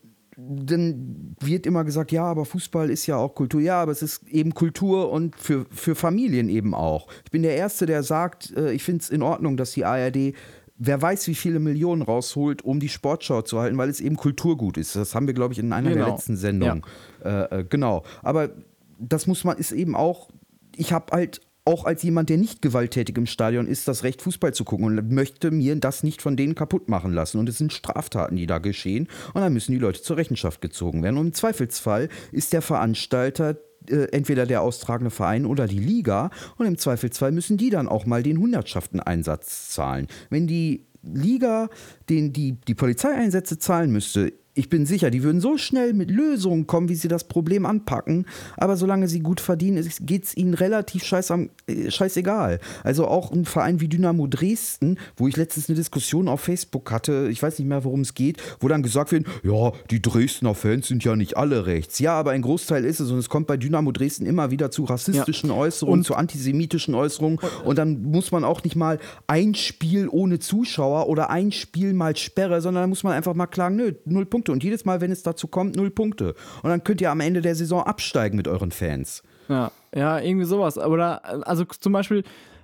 dann wird immer gesagt, ja, aber Fußball ist ja auch Kultur. Ja, aber es ist eben Kultur und für, für Familien eben auch. Ich bin der Erste, der sagt, äh, ich finde es in Ordnung, dass die ARD wer weiß, wie viele Millionen rausholt, um die Sportschau zu halten, weil es eben Kulturgut ist. Das haben wir, glaube ich, in einer der Genau. letzten Sendungen. Äh, äh, genau. Aber das muss man, ist eben auch, ich habe halt auch als jemand, der nicht gewalttätig im Stadion ist, das Recht, Fußball zu gucken und möchte mir das nicht von denen kaputt machen lassen. Und es sind Straftaten, die da geschehen. Und dann müssen die Leute zur Rechenschaft gezogen werden. Und im Zweifelsfall ist der Veranstalter äh, entweder der austragende Verein oder die Liga. Und im Zweifelsfall müssen die dann auch mal den Hundertschaften-Einsatz zahlen. Wenn die Liga den, die, die Polizeieinsätze zahlen müsste, ich bin sicher, die würden so schnell mit Lösungen kommen, wie sie das Problem anpacken. Aber solange sie gut verdienen, geht es ihnen relativ scheiß am, äh, scheißegal. Also auch ein Verein wie Dynamo Dresden, wo ich letztens eine Diskussion auf Facebook hatte, ich weiß nicht mehr, worum es geht, wo dann gesagt wird, ja, die Dresdner Fans sind ja nicht alle rechts. Ja, aber ein Großteil ist es und es kommt bei Dynamo Dresden immer wieder zu rassistischen Äußerungen, Und- zu antisemitischen Äußerungen und dann muss man auch nicht mal ein Spiel ohne Zuschauer oder ein Spiel mal Sperre, sondern dann muss man einfach mal klagen, nö, null Punkte. Und jedes Mal, wenn es dazu kommt, null Punkte. Und dann könnt ihr am Ende der Saison absteigen mit euren Fans. Ja, ja, irgendwie sowas. Aber da, also zum Beispiel,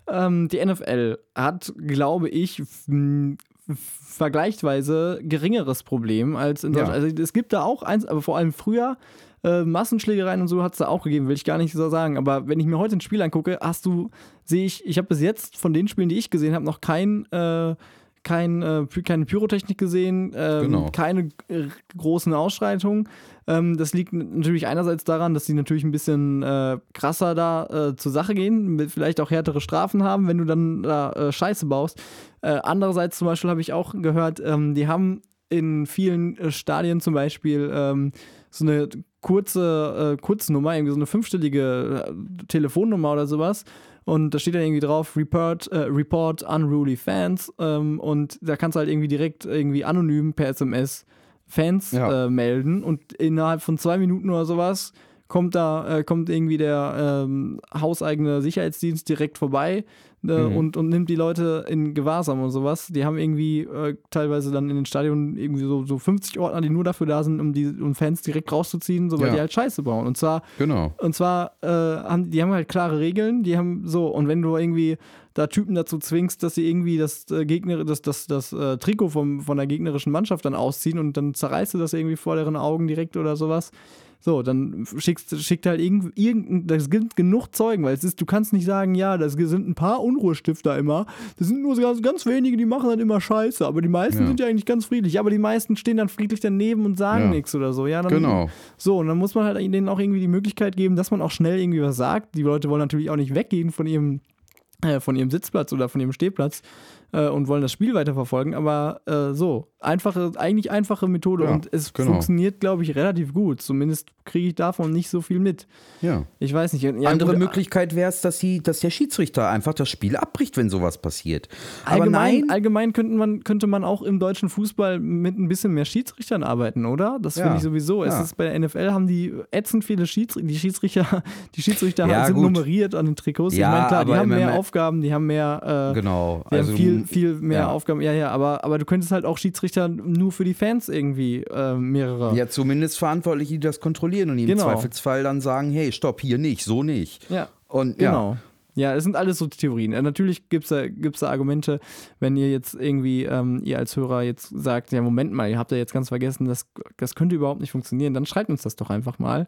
ähm, die NFL hat, glaube ich, vergleichsweise geringeres Problem als in Ja. Deutschland. Also es gibt da auch eins, aber vor allem früher. Äh, Massenschlägereien und so hat es da auch gegeben, will ich gar nicht so sagen. Aber wenn ich mir heute ein Spiel angucke, hast du, sehe ich, ich habe bis jetzt von den Spielen, die ich gesehen habe, noch kein, äh, kein, äh, keine Pyrotechnik gesehen, ähm, Genau. keine äh, großen Ausschreitungen. Ähm, das liegt natürlich einerseits daran, dass die natürlich ein bisschen äh, krasser da äh, zur Sache gehen, vielleicht auch härtere Strafen haben, wenn du dann da äh, Scheiße baust. Äh, andererseits zum Beispiel habe ich auch gehört, ähm, die haben in vielen Stadien zum Beispiel ähm, so eine kurze äh, Kurznummer, irgendwie so eine fünfstellige Telefonnummer oder sowas. Und da steht dann irgendwie drauf, Report, äh, Report Unruly Fans. Ähm, und da kannst du halt irgendwie direkt irgendwie anonym per SMS Fans Ja. äh, melden. Und innerhalb von zwei Minuten oder sowas kommt da, äh, kommt irgendwie der ähm, hauseigene Sicherheitsdienst direkt vorbei äh, Mhm. und, und nimmt die Leute in Gewahrsam und sowas. Die haben irgendwie äh, teilweise dann in den Stadionen irgendwie so, so 50 Ordner, die nur dafür da sind, um die um Fans direkt rauszuziehen, so weil Ja. die halt Scheiße bauen. Und zwar Genau. und zwar, äh, haben, die haben halt klare Regeln, die haben so, und wenn du irgendwie da Typen dazu zwingst, dass sie irgendwie das äh, Gegner, das, das, das äh, Trikot vom, von der gegnerischen Mannschaft dann ausziehen und dann zerreißt du das irgendwie vor deren Augen direkt oder sowas. So, dann schickst, schickt halt irgend, irgend, das gibt genug Zeugen, weil es ist, du kannst nicht sagen, ja, das sind ein paar Unruhestifter immer. Das sind nur ganz, ganz wenige, die machen dann immer Scheiße, aber die meisten Ja. sind ja eigentlich ganz friedlich. Aber die meisten stehen dann friedlich daneben und sagen Ja. nichts oder so. Ja, dann, Genau. so, und dann muss man halt denen auch irgendwie die Möglichkeit geben, dass man auch schnell irgendwie was sagt. Die Leute wollen natürlich auch nicht weggehen von ihrem, äh, von ihrem Sitzplatz oder von ihrem Stehplatz äh, und wollen das Spiel weiterverfolgen. Aber äh, so, einfache, eigentlich einfache Methode Ja, und es genau. funktioniert, glaube ich, relativ gut. Zumindest kriege ich davon nicht so viel mit. Ja. Ich weiß nicht. Ja, Andere gut, Möglichkeit wäre es, dass, sie- dass der Schiedsrichter einfach das Spiel abbricht, wenn sowas passiert. Aber Allgemein, nein, allgemein könnte, man, könnte man auch im deutschen Fußball mit ein bisschen mehr Schiedsrichtern arbeiten, oder? Das Ja, finde ich sowieso. Es ist bei der NFL haben die ätzend viele Schiedsrichter, die Schiedsrichter, die Schiedsrichter Ja, sind gut. nummeriert an den Trikots. Ja, ich meine, klar, die haben mehr MM Aufgaben, die haben mehr, äh, genau. die Also, haben viel, viel mehr ja. Aufgaben. Ja, ja, aber, aber du könntest halt auch Schiedsrichter nur für die Fans irgendwie äh, mehrere. Ja, zumindest Verantwortliche, die das kontrollieren und im Genau. Zweifelsfall dann sagen, hey, stopp, hier nicht, so nicht. Ja. Und Genau. Ja, es sind alles so Theorien. Äh, natürlich gibt es da, gibt's da Argumente, wenn ihr jetzt irgendwie, ähm, ihr als Hörer jetzt sagt, ja, Moment mal, ihr habt ja jetzt ganz vergessen, das, das könnte überhaupt nicht funktionieren, dann schreibt uns das doch einfach mal.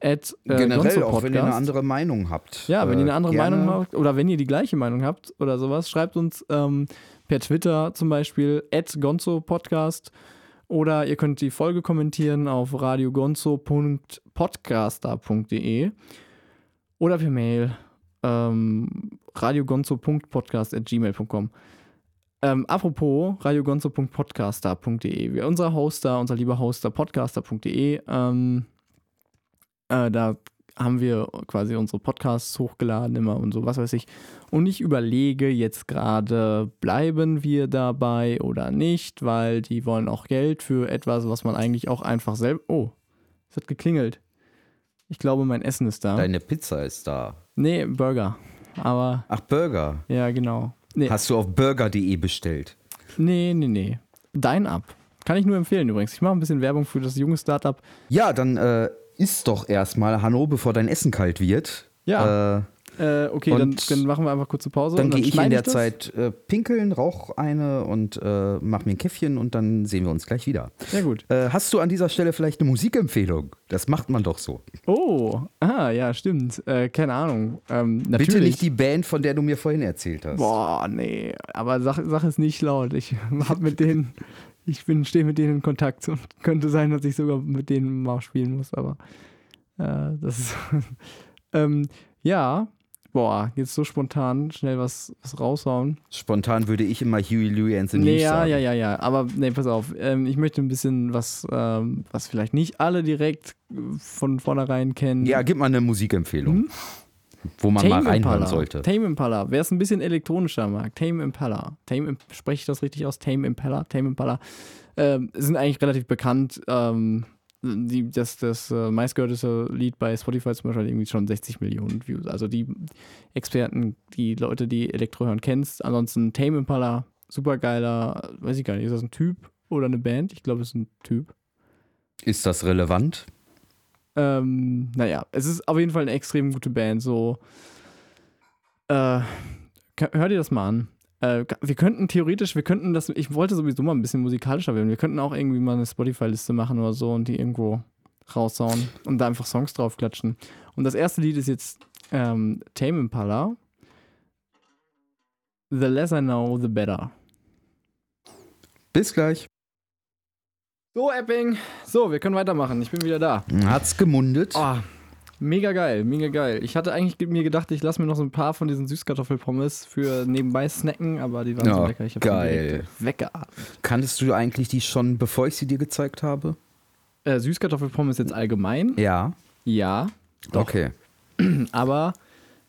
At, äh, generell auch, wenn ihr eine andere Meinung habt. Ja, wenn ihr Äh, eine andere gerne. Meinung habt oder wenn ihr die gleiche Meinung habt oder sowas, schreibt uns ähm, per Twitter zum Beispiel at Gonzo Podcast oder ihr könnt die Folge kommentieren auf radiogonzo.podcaster.de oder per Mail ähm, radiogonzo.podcast.gmail.com. Ähm, apropos radiogonzo.podcaster.de. Unser Hoster, unser lieber Hoster podcaster.de, ähm, äh, da haben wir quasi unsere Podcasts hochgeladen immer und so, was weiß ich. Und ich überlege jetzt gerade, bleiben wir dabei oder nicht, weil die wollen auch Geld für etwas, was man eigentlich auch einfach selbst. Oh, es hat geklingelt. Ich glaube, mein Essen ist da. Deine Pizza ist da. Nee, Burger. Aber Ach, Burger. ja, genau. Nee, Hast du auf burger.de bestellt? nee, nee, nee. Dine Up. Kann ich nur empfehlen übrigens. Ich mache ein bisschen Werbung für das junge Startup. Ja, dann äh, isst doch erstmal, Hanno, bevor dein Essen kalt wird. Ja. Äh, Äh, okay, dann, dann machen wir einfach kurze Pause. dann und gehe ich in der das. Zeit äh, pinkeln, rauch eine und äh, mach mir ein Käffchen und dann sehen wir uns gleich wieder. Ja, gut. Äh, hast du an dieser Stelle vielleicht eine Musikempfehlung? Das macht man doch so. Oh, ah, ja, stimmt. Äh, keine Ahnung. Ähm. Bitte nicht die Band, von der du mir vorhin erzählt hast. Boah, nee. Aber Sache, Sache ist nicht laut. Ich hab mit denen, ich bin, stehe mit denen in Kontakt und könnte sein, dass ich sogar mit denen mal spielen muss, aber äh, das ist. ähm, ja, boah, jetzt so spontan schnell was, was raushauen. Spontan würde ich immer Huey Louie and the Nee, ja, sagen. ja, ja, ja. Aber nee, pass auf. Ähm, ich möchte ein bisschen was, ähm, was vielleicht nicht alle direkt von vornherein kennen. Ja, gib mal eine Musikempfehlung, Hm? wo man mal reinhören Impala. sollte. Tame Impala. Wer es ein bisschen elektronischer mag, Tame Impala. Tame, spreche ich das richtig aus? Tame Impala. Tame Impala. Ähm, sind eigentlich relativ bekannt. Ähm, die, das das äh, meistgehörteste Lied bei Spotify zum Beispiel hat irgendwie schon 60 Millionen Views. Also die Experten, die Leute, die Elektro hören, kennst. Ansonsten Tame Impala, super geiler, weiß ich gar nicht, ist das ein Typ oder eine Band? Ich glaube, es ist ein Typ. Ist das relevant? Ähm, naja, es ist auf jeden Fall eine extrem gute Band. So, äh, hör dir das mal an. Äh, wir könnten theoretisch, wir könnten das, ich wollte sowieso mal ein bisschen musikalischer werden. Wir könnten auch irgendwie mal eine Spotify-Liste machen oder so und die irgendwo raushauen und da einfach Songs draufklatschen. Und das erste Lied ist jetzt ähm, Tame Impala. The less I know, the better. Bis gleich. So, Epping. So, wir können weitermachen. Ich bin wieder da. Hat's gemundet? Oh, mega geil, mega geil. Ich hatte eigentlich mir gedacht, ich lasse mir noch so ein paar von diesen Süßkartoffelpommes für nebenbei snacken, aber die waren so Ja, lecker. Ich habe geil. weggeatmet. Kanntest du eigentlich die schon, bevor ich sie dir gezeigt habe? Äh, Süßkartoffelpommes jetzt allgemein? Ja. Ja, Doch. Okay. aber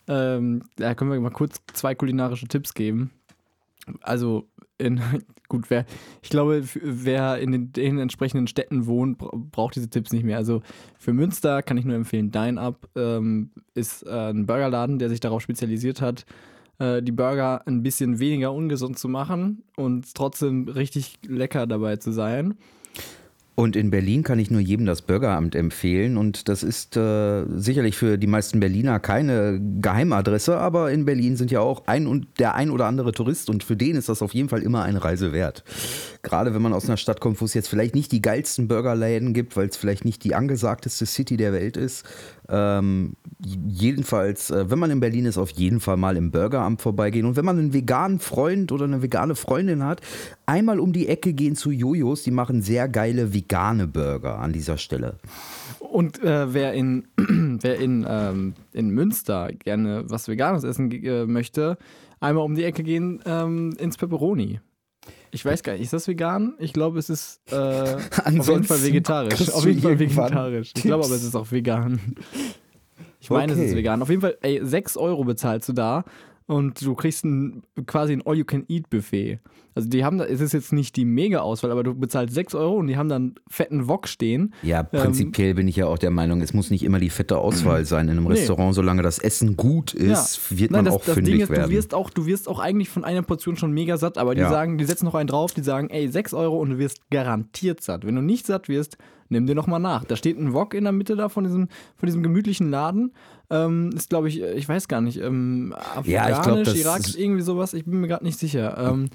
ähm, da können wir mal kurz zwei kulinarische Tipps geben. Also, in, gut, wer, ich glaube, wer in den, den entsprechenden Städten wohnt, bra- braucht diese Tipps nicht mehr. Also für Münster kann ich nur empfehlen, Dine Up ähm, ist äh, ein Burgerladen, der sich darauf spezialisiert hat, äh, die Burger ein bisschen weniger ungesund zu machen und trotzdem richtig lecker dabei zu sein. Und in Berlin kann ich nur jedem das Bürgeramt empfehlen. Und das ist äh, sicherlich für die meisten Berliner keine Geheimadresse, aber in Berlin sind ja auch ein und der ein oder andere Tourist und für den ist das auf jeden Fall immer eine Reise wert. Gerade wenn man aus einer Stadt kommt, wo es jetzt vielleicht nicht die geilsten Burgerläden gibt, weil es vielleicht nicht die angesagteste City der Welt ist. Ähm, jedenfalls, äh, wenn man in Berlin ist, auf jeden Fall mal im Burgeramt vorbeigehen. Und wenn man einen veganen Freund oder eine vegane Freundin hat, einmal um die Ecke gehen zu Jojos. Die machen sehr geile vegane Burger an dieser Stelle. Und äh, wer in, wer in, ähm, in Münster gerne was Veganes essen äh, möchte, einmal um die Ecke gehen ähm, ins Pepperoni. Ich weiß gar nicht, ist das vegan? Ich glaube, es ist äh, auf jeden Fall vegetarisch. Auf jeden Fall vegetarisch. Ich glaube aber, es ist auch vegan. Ich meine, es Okay. ist vegan. Auf jeden Fall, ey, 6 Euro bezahlst du da und du kriegst ein, quasi ein All-You-Can-Eat-Buffet. Also die haben da, es ist jetzt nicht die Mega-Auswahl, aber du bezahlst 6 Euro und die haben dann fetten Wok stehen. Ja, prinzipiell bin ich ja auch der Meinung, es muss nicht immer die fette Auswahl sein in einem Nee. Restaurant. Solange das Essen gut ist, wird Nein, man das, auch das fündig Ding ist, werden. du wirst auch, du wirst auch eigentlich von einer Portion schon mega satt, aber die Ja. sagen, die setzen noch einen drauf, die sagen, ey, 6 Euro und du wirst garantiert satt. Wenn du nicht satt wirst, nimm dir noch mal nach. Da steht ein Wok in der Mitte da von diesem, von diesem gemütlichen Laden. Ähm, ist, glaube ich, ich weiß gar nicht, ähm, Ja, ich glaub, irakisch, irgendwie sowas, ich bin mir gerade nicht sicher. Ähm,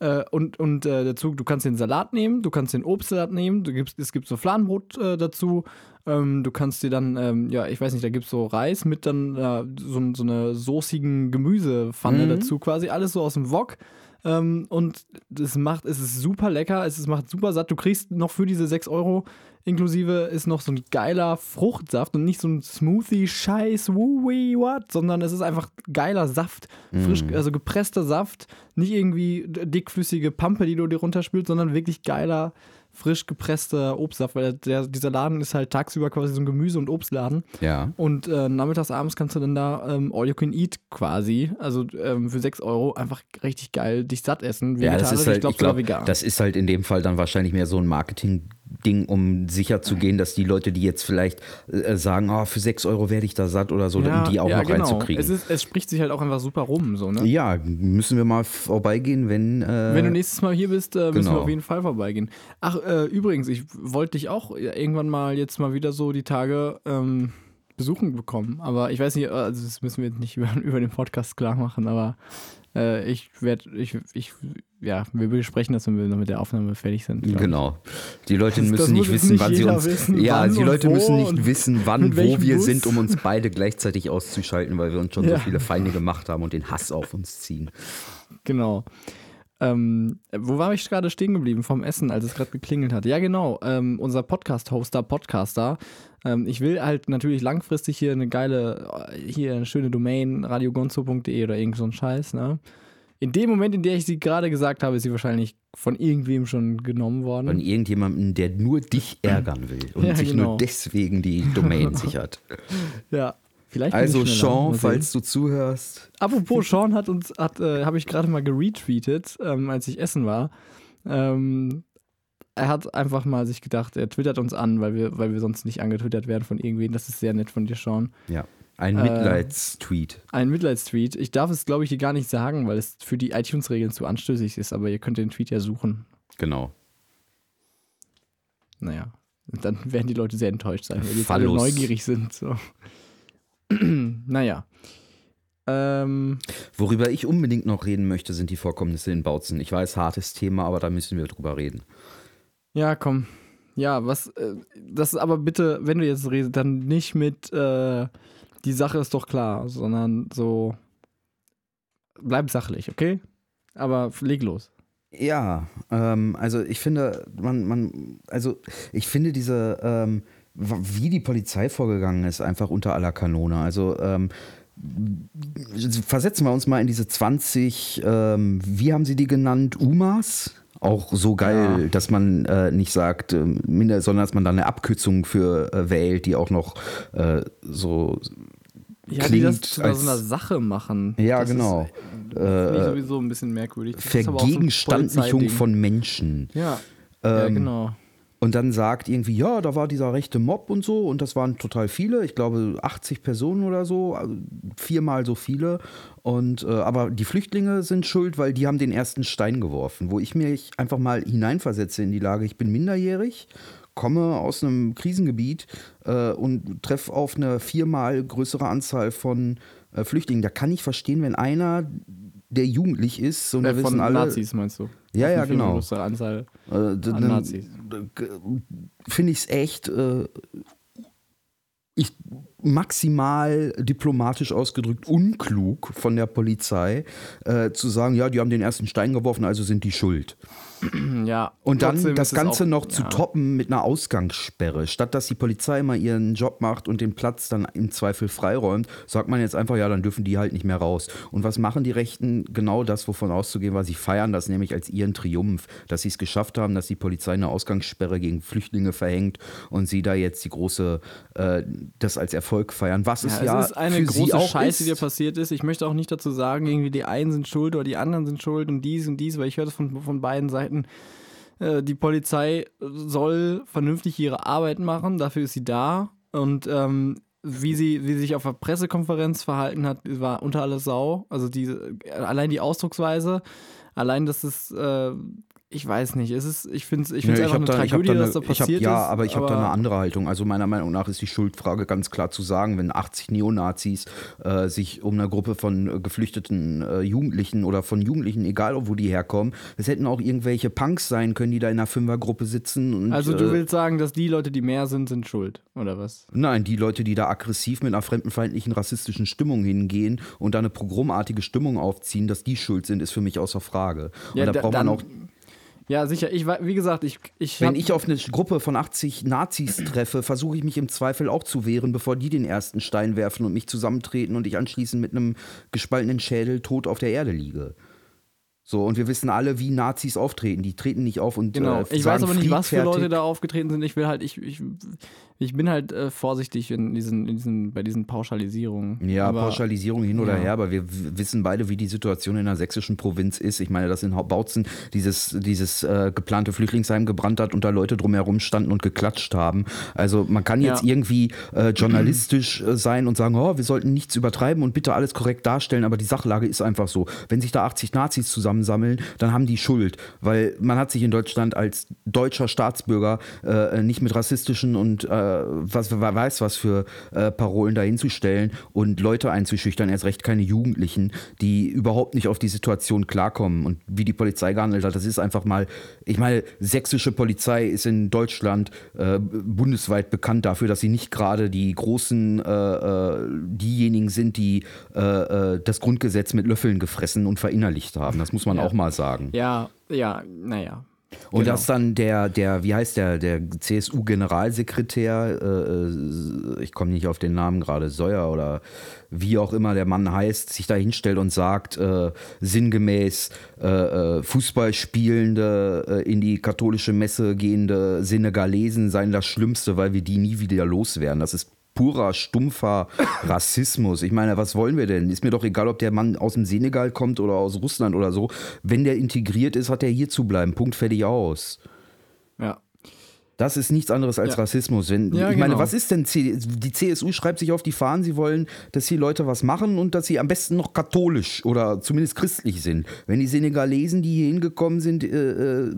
äh, und und äh, dazu, du kannst den Salat nehmen, du kannst den Obstsalat nehmen, du gibst, es gibt so Fladenbrot äh, dazu. Ähm, du kannst dir dann, ähm, ja, ich weiß nicht, da gibt es so Reis mit dann äh, so, so eine soßigen Gemüsepfanne Mhm. dazu, quasi alles so aus dem Wok. Ähm, und das macht, es ist super lecker, es ist, macht super satt. Du kriegst noch für diese 6 Euro inklusive ist noch so ein geiler Fruchtsaft und nicht so ein Smoothie-Scheiß, woo what, sondern es ist einfach geiler Saft, frisch, also gepresster Saft, nicht irgendwie dickflüssige Pampe, die du dir runterspülst, sondern wirklich geiler, frisch gepresster Obstsaft, weil der, dieser Laden ist halt tagsüber quasi so ein Gemüse- und Obstladen. ja. Und äh, nachmittags, abends kannst du dann da ähm, All You Can Eat quasi, also ähm, für 6 Euro einfach richtig geil dich satt essen. Ja, das ist halt, ich glaube glaub, vegan. das ist halt in dem Fall dann wahrscheinlich mehr so ein Marketing-Ding, um sicher zu gehen, dass die Leute, die jetzt vielleicht äh, sagen, oh, für 6 Euro werde ich da satt oder so, um die auch ja, noch genau. reinzukriegen. Es, ist, es spricht sich halt auch einfach super rum, so, ne? ja, müssen wir mal vorbeigehen, wenn. Äh, Wenn du nächstes Mal hier bist, äh, müssen genau. wir auf jeden Fall vorbeigehen. Ach, äh, übrigens, ich wollte dich auch irgendwann mal jetzt mal wieder so die Tage ähm, besuchen bekommen. Aber ich weiß nicht, also das müssen wir jetzt nicht über, über den Podcast klar machen, aber äh, ich werde, ich, ich, ja, wir besprechen das, wenn wir noch mit der Aufnahme fertig sind. Genau. Die Leute Das- das müssen muss nicht wissen, nicht wann sie uns. wissen, ja, wann die Leute müssen nicht wissen, wann, wo wir Bus. sind, um uns beide gleichzeitig auszuschalten, weil wir uns schon Ja. so viele Feinde gemacht haben und den Hass auf uns ziehen. Genau. Ähm, wo war ich gerade stehen geblieben vom Essen, als es gerade geklingelt hat? Ja, genau. Ähm, unser Podcast-Hoster, Podcaster. Ähm, ich will halt natürlich langfristig hier eine geile, äh, hier eine schöne Domain, radiogonzo.de oder irgend so ein Scheiß, ne? In dem Moment, in der ich sie gerade gesagt habe, ist sie wahrscheinlich von irgendwem schon genommen worden. Von irgendjemandem, der nur dich ärgern will und Ja, sich genau. nur deswegen die Domain sichert. ja. Vielleicht Also. Sean, falls du zuhörst, Apropos, Sean hat uns, hat, äh, habe ich gerade mal geretweetet, ähm, als ich essen war. Ähm, er hat einfach mal sich gedacht, er twittert uns an, weil wir, weil wir sonst nicht angetwittert werden von irgendwen. Das ist sehr nett von dir, Sean. ja, ein Äh, Mitleidstweet. Ein Mitleidstweet. Ich darf es, glaube ich, hier gar nicht sagen, weil es für die iTunes-Regeln zu anstößig ist, aber ihr könnt den Tweet ja suchen. Genau. Naja, dann werden die Leute sehr enttäuscht sein, weil die jetzt alle neugierig sind. So. naja. Ähm, Worüber ich unbedingt noch reden möchte, sind die Vorkommnisse in Bautzen. Ich weiß, hartes Thema, aber da müssen wir drüber reden. Ja, komm. Ja, was, äh, das ist aber bitte, wenn du jetzt redest, dann nicht mit, äh, die Sache ist doch klar, sondern so, bleib sachlich, okay? Aber leg los. Ja, ähm, also ich finde, man, man, also ich finde diese, ähm, wie die Polizei vorgegangen ist, einfach unter aller Kanone. Also ähm, versetzen wir uns mal in diese 20, ähm, wie haben sie die genannt, UMAs? Auch so geil, Ja. dass man äh, nicht sagt, ähm, minder, sondern dass man da eine Abkürzung für äh, wählt, die auch noch äh, so Ja, die das Klingt zu als- so einer Sache machen. Ja, das genau. Ist, äh, finde ich sowieso ein bisschen merkwürdig. Das ist so Vergegenstandlichung Polizeiding. von Menschen. Ja, ja Ähm, genau. Und dann sagt irgendwie, ja, da war dieser rechte Mob und so und das waren total viele, ich glaube 80 Personen oder so, also viermal so viele. Und äh, aber die Flüchtlinge sind schuld, weil die haben den ersten Stein geworfen, wo ich mich einfach mal hineinversetze in die Lage, ich bin minderjährig, komme aus einem Krisengebiet äh, und treffe auf eine viermal größere Anzahl von äh, Flüchtlingen. Da kann ich verstehen, wenn einer, der jugendlich ist, und Äh, von alle, Nazis meinst du? Ja, ja, Eine genau. größere Anzahl. äh, An Nazis. finde ich es echt äh, ich, maximal diplomatisch ausgedrückt unklug von der Polizei äh, zu sagen, ja, die haben den ersten Stein geworfen, also sind die schuld. ja. Und dann das ist Ganze auch, noch zu ja. toppen mit einer Ausgangssperre. Statt dass die Polizei mal ihren Job macht und den Platz dann im Zweifel freiräumt, sagt man jetzt einfach, ja, dann dürfen die halt nicht mehr raus. Und was machen die Rechten? Genau das, wovon auszugehen war, sie feiern das nämlich als ihren Triumph, dass sie es geschafft haben, dass die Polizei eine Ausgangssperre gegen Flüchtlinge verhängt und sie da jetzt die große, äh, das als Erfolg feiern. Was es Ja, ja es ist eine große Scheiße, die ist. dir passiert ist. Ich möchte auch nicht dazu sagen, irgendwie die einen sind schuld oder die anderen sind schuld und dies und dies, weil ich höre das von, von beiden Seiten. Äh, Die Polizei soll vernünftig ihre Arbeit machen, dafür ist sie da. Und ähm, wie sie, wie sie sich auf der Pressekonferenz verhalten hat, war unter alles Sau. Also die, allein die Ausdrucksweise, allein, dass es, äh, ich weiß nicht, es ist, ich finde es ich Nö, find's ich einfach hab eine da, ich Tragödie, da dass da ich hab, passiert ja, ist. aber ich habe da eine andere Haltung. Also meiner Meinung nach ist die Schuldfrage ganz klar zu sagen, wenn 80 Neonazis äh, sich um eine Gruppe von äh, geflüchteten äh, Jugendlichen oder von Jugendlichen, egal wo die herkommen, es hätten auch irgendwelche Punks sein können, die da in einer Fünfergruppe sitzen. Und, Also du äh, willst sagen, dass die Leute, die mehr sind, sind schuld, oder was? Nein, die Leute, die da aggressiv mit einer fremdenfeindlichen, rassistischen Stimmung hingehen und da eine pogromartige Stimmung aufziehen, dass die schuld sind, ist für mich außer Frage. Und da da- braucht man auch Ja, sicher. Ich, wie gesagt, ich, ich Wenn ich auf eine Gruppe von 80 Nazis treffe, versuche ich mich im Zweifel auch zu wehren, bevor die den ersten Stein werfen und mich zusammentreten und ich anschließend mit einem gespaltenen Schädel tot auf der Erde liege. So, und wir wissen alle, wie Nazis auftreten. Die treten nicht auf und Genau. äh, ich weiß aber nicht, was für. Leute da aufgetreten sind. Ich will halt, ich, ich, ich bin halt äh, vorsichtig in diesen, in diesen, bei diesen Pauschalisierungen. Ja, aber, Pauschalisierung hin oder ja. her, aber wir wissen beide, wie die Situation in der sächsischen Provinz ist. Ich meine, dass in Bautzen dieses, dieses äh, geplante Flüchtlingsheim gebrannt hat und da Leute drumherum standen und geklatscht haben. Also man kann jetzt Ja. irgendwie äh, journalistisch äh, sein und sagen, oh, wir sollten nichts übertreiben und bitte alles korrekt darstellen, aber die Sachlage ist einfach so. Wenn sich da 80 Nazis zusammensammeln, dann haben die Schuld, weil man hat sich in Deutschland als deutscher Staatsbürger äh, nicht mit rassistischen und äh, was wer weiß was für äh, Parolen dahinzustellen und Leute einzuschüchtern, erst recht keine Jugendlichen, die überhaupt nicht auf die Situation klarkommen und wie die Polizei gehandelt hat. Das ist einfach mal, ich meine, sächsische Polizei ist in Deutschland äh, bundesweit bekannt dafür, dass sie nicht gerade die großen, äh, äh, diejenigen sind, die äh, das Grundgesetz mit Löffeln gefressen und verinnerlicht haben. Das muss man Ja. auch mal sagen. Ja, ja, naja. Und Genau. dass dann der, der, wie heißt der, der CSU-Generalsekretär, äh, äh, ich komme nicht auf den Namen gerade, Säuer oder wie auch immer der Mann heißt, sich da hinstellt und sagt, äh, sinngemäß, äh, äh, Fußballspielende, äh, in die katholische Messe gehende Senegalesen seien das Schlimmste, weil wir die nie wieder loswerden. Das ist purer, stumpfer Rassismus. Ich meine, was wollen wir denn? Ist mir doch egal, ob der Mann aus dem Senegal kommt oder aus Russland oder so. Wenn der integriert ist, hat er hier zu bleiben. Punkt, fertig aus. Ja. Das ist nichts anderes als Ja. Rassismus. Wenn, Ja, ich meine, genau. was ist denn C die CSU schreibt sich auf die Fahnen, sie wollen, dass die Leute was machen und dass sie am besten noch katholisch oder zumindest christlich sind. Wenn die Senegalesen, die hier hingekommen sind, äh, äh,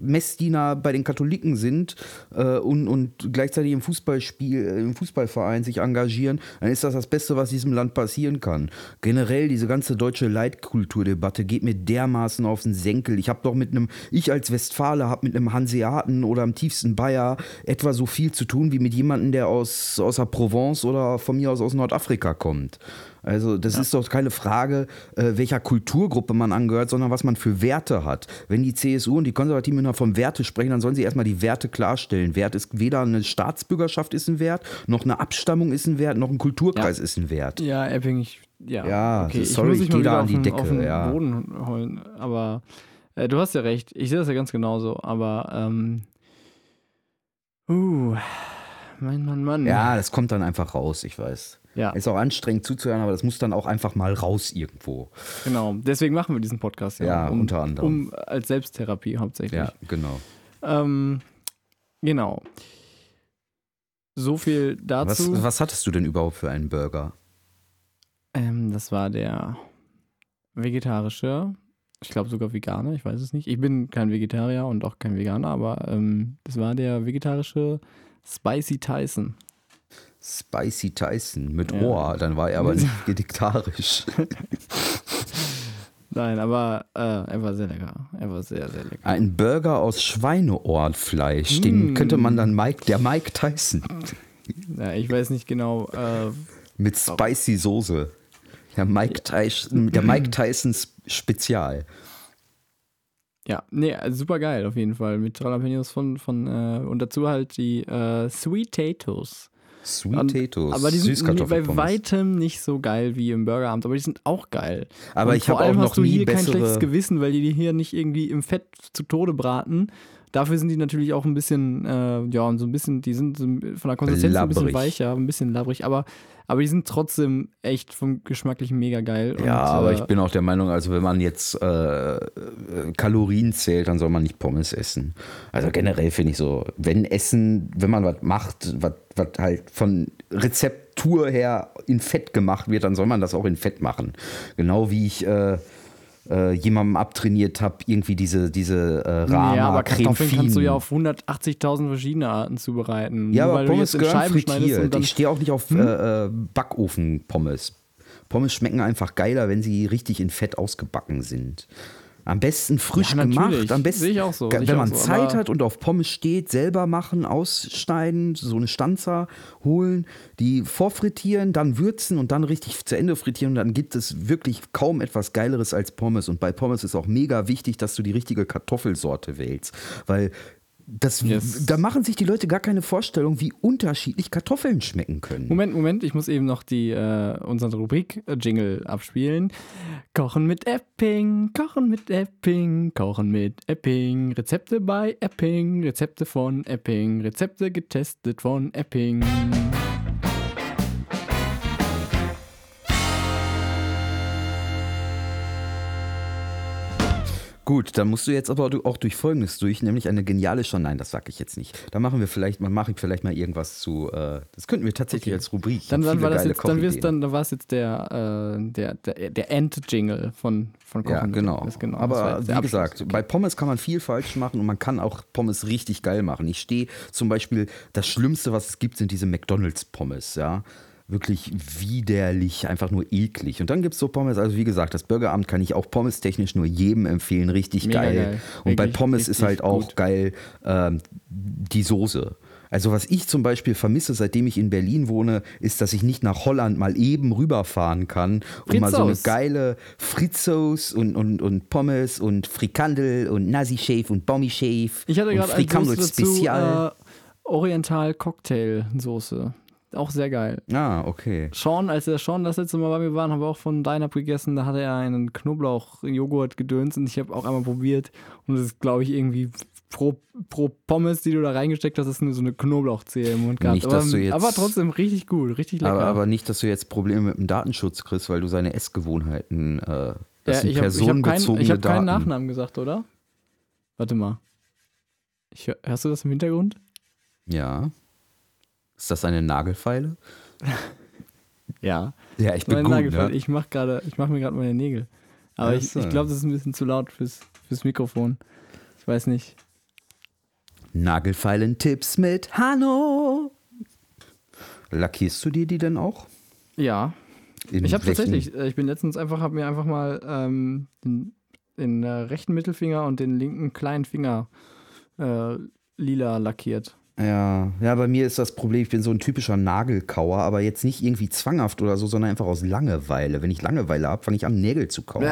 Messdiener bei den Katholiken sind äh, und, und gleichzeitig im Fußballspiel, äh, im Fußballverein sich engagieren, dann ist das das Beste, was diesem Land passieren kann. Generell diese ganze deutsche Leitkulturdebatte geht mir dermaßen auf den Senkel. Ich habe doch mit einem, ich als Westfale habe mit einem Hanseaten oder am tiefsten Bayer etwa so viel zu tun wie mit jemandem, der aus, aus der Provence oder von mir aus aus Nordafrika kommt. Also das ist doch keine Frage, äh, welcher Kulturgruppe man angehört, sondern was man für Werte hat. Wenn die CSU und die Konservativen immer von Werte sprechen, dann sollen sie erstmal die Werte klarstellen. Wert ist weder eine Staatsbürgerschaft ist ein Wert, noch eine Abstammung ist ein Wert, noch ein Kulturkreis ist ein Wert. Ja, Epping, ich, ja. Ja, okay. sorry, muss ich mich mal geh da an die Decke, auf den ja. Boden holen. Aber äh, du hast ja recht. Ich sehe das ja ganz genauso. Aber, ähm, uh, mein Mann, Mann. Ja, das kommt dann einfach raus, ich weiß. Ja, Ist auch anstrengend zuzuhören, aber das muss dann auch einfach mal raus irgendwo. genau. Deswegen machen wir diesen Podcast ja. Ja, um, unter anderem. Um, als Selbsttherapie hauptsächlich. Ja, genau. Ähm, genau. So viel Was, dazu. was hattest du denn überhaupt für einen Burger? Ähm, das war der vegetarische. Ich glaube sogar vegane, ich weiß es nicht. Ich bin kein Vegetarier und auch kein Veganer, aber ähm, das war der vegetarische Spicy Tyson. Spicy Tyson mit Ja. Ohr, dann war er aber nicht vegetarisch. Nein, aber äh, er war sehr lecker. Er war sehr, sehr lecker. Ein Burger aus Schweineohrfleisch, den Mm. könnte man dann Mike, der Mike Tyson Ja, ich weiß nicht genau. Äh, mit Spicy Soße. Der Mike Tyson, der Mike Tysons Spezial. Ja, nee, also super geil auf jeden Fall. Mit Jalapenos von, von äh, und dazu halt die äh, Sweet Potatoes. Sweet Und- Potatoes, Aber die sind bei weitem nicht so geil wie im Burgeramt, aber die sind auch geil. Aber Und ich vor habe auch allem noch hast du nie hier kein schlechtes bessere. Gewissen, weil die die hier nicht irgendwie im Fett zu Tode braten. Dafür sind die natürlich auch ein bisschen, äh, ja, so ein bisschen, die sind von der Konsistenz ein bisschen weicher, ein bisschen labbrig, aber, aber die sind trotzdem echt vom Geschmacklichen mega geil. Und, Ja, aber äh, ich bin auch der Meinung, also wenn man jetzt äh, äh, Kalorien zählt, dann soll man nicht Pommes essen. Also generell finde ich so, wenn Essen, wenn man was macht, was was halt von Rezeptur her in Fett gemacht wird, dann soll man das auch in Fett machen. Genau wie ich äh, äh, jemandem abtrainiert habe, irgendwie diese, diese äh, Rama, ja, aber Creme Kartoffeln kannst du ja auf 180.000 verschiedene Arten zubereiten. Ja, Nur aber Pommes gehören frittiert. Hm? Ich stehe auch nicht auf äh, äh, Backofen-Pommes. Pommes schmecken einfach geiler, wenn sie richtig in Fett ausgebacken sind. Am besten frisch Ja, gemacht. Am besten, Sehe ich auch so, wenn man so, Zeit hat und auf Pommes steht, selber machen, ausschneiden, so eine Stanza holen, die vorfrittieren, dann würzen und dann richtig zu Ende frittieren. Und dann gibt es wirklich kaum etwas Geileres als Pommes. Und bei Pommes ist auch mega wichtig, dass du die richtige Kartoffelsorte wählst. Weil das, Yes. da machen sich die Leute gar keine Vorstellung, wie unterschiedlich Kartoffeln schmecken können. Moment, Moment, ich muss eben noch die, äh, unsere Rubrik-Jingle abspielen. Kochen mit Epping, Kochen mit Epping, Kochen mit Epping. Rezepte bei Epping, Rezepte von Epping, Rezepte getestet von Epping. Gut, dann musst du jetzt aber auch durch Folgendes durch, nämlich eine geniale schon. Nein, das sage ich jetzt nicht. Da machen wir vielleicht, mache ich vielleicht mal irgendwas zu. Äh, das könnten wir tatsächlich als Rubrik. Dann, dann war das jetzt, dann dann, dann war es jetzt der, äh, der, der, der End-Jingle von, von Kochen. Ja, genau. Genau. Aber wie Abschluss. gesagt, bei Pommes kann man viel falsch machen und man kann auch Pommes richtig geil machen. Ich stehe zum Beispiel, das Schlimmste, was es gibt, sind diese McDonalds-Pommes, ja. Wirklich widerlich, einfach nur eklig. Und dann gibt es so Pommes, also wie gesagt, das Burgeramt kann ich auch pommes-technisch nur jedem empfehlen, richtig Mega geil. geil. Und bei Pommes ist halt auch gut. geil ähm, die Soße. Also was ich zum Beispiel vermisse, seitdem ich in Berlin wohne, ist, dass ich nicht nach Holland mal eben rüberfahren kann und mal so eine geile Fritzos und, und, und Pommes und Frikandel und Nasi-Shave und Bommi-Shave Ich hatte gerade Frikandel dazu, Spezial. äh, Oriental Cocktail Soße. Auch sehr geil. ah, okay. Sean, als der Sean das letzte Mal bei mir war, haben wir auch von Dine gegessen. Da hatte er einen Knoblauch-Joghurt gedöns und ich habe auch einmal probiert. Und das ist, glaube ich, irgendwie pro, pro Pommes, die du da reingesteckt hast, ist nur so eine Knoblauchzehe im Mund gehabt. Nicht, aber, dass du jetzt- aber trotzdem richtig gut, richtig lecker. Aber, aber nicht, dass du jetzt Probleme mit dem Datenschutz kriegst, weil du seine Essgewohnheiten, äh, das ja, sind ich habe hab keinen personenbezogene ich hab keinen Nachnamen gesagt, oder? Warte mal. Ich, hör- hörst du das im Hintergrund? Ja. Ist das eine Nagelfeile? Ja. Ja, ich bin gut, ne? Ich mache gerade, ich mache mir gerade meine Nägel. Aber ich, ich glaube, das ist ein bisschen zu laut fürs, fürs Mikrofon. Ich weiß nicht. Nagelfeilen-Tipps mit Hanno. Lackierst du dir die denn auch? Ja, In ich habe tatsächlich, äh, ich bin letztens einfach, habe mir einfach mal ähm, den, den äh, rechten Mittelfinger und den linken kleinen Finger äh, lila lackiert. Ja, ja, bei mir ist das Problem, ich bin so ein typischer Nagelkauer, aber jetzt nicht irgendwie zwanghaft oder so, sondern einfach aus Langeweile. Wenn ich Langeweile habe, fange ich an, Nägel zu kauen.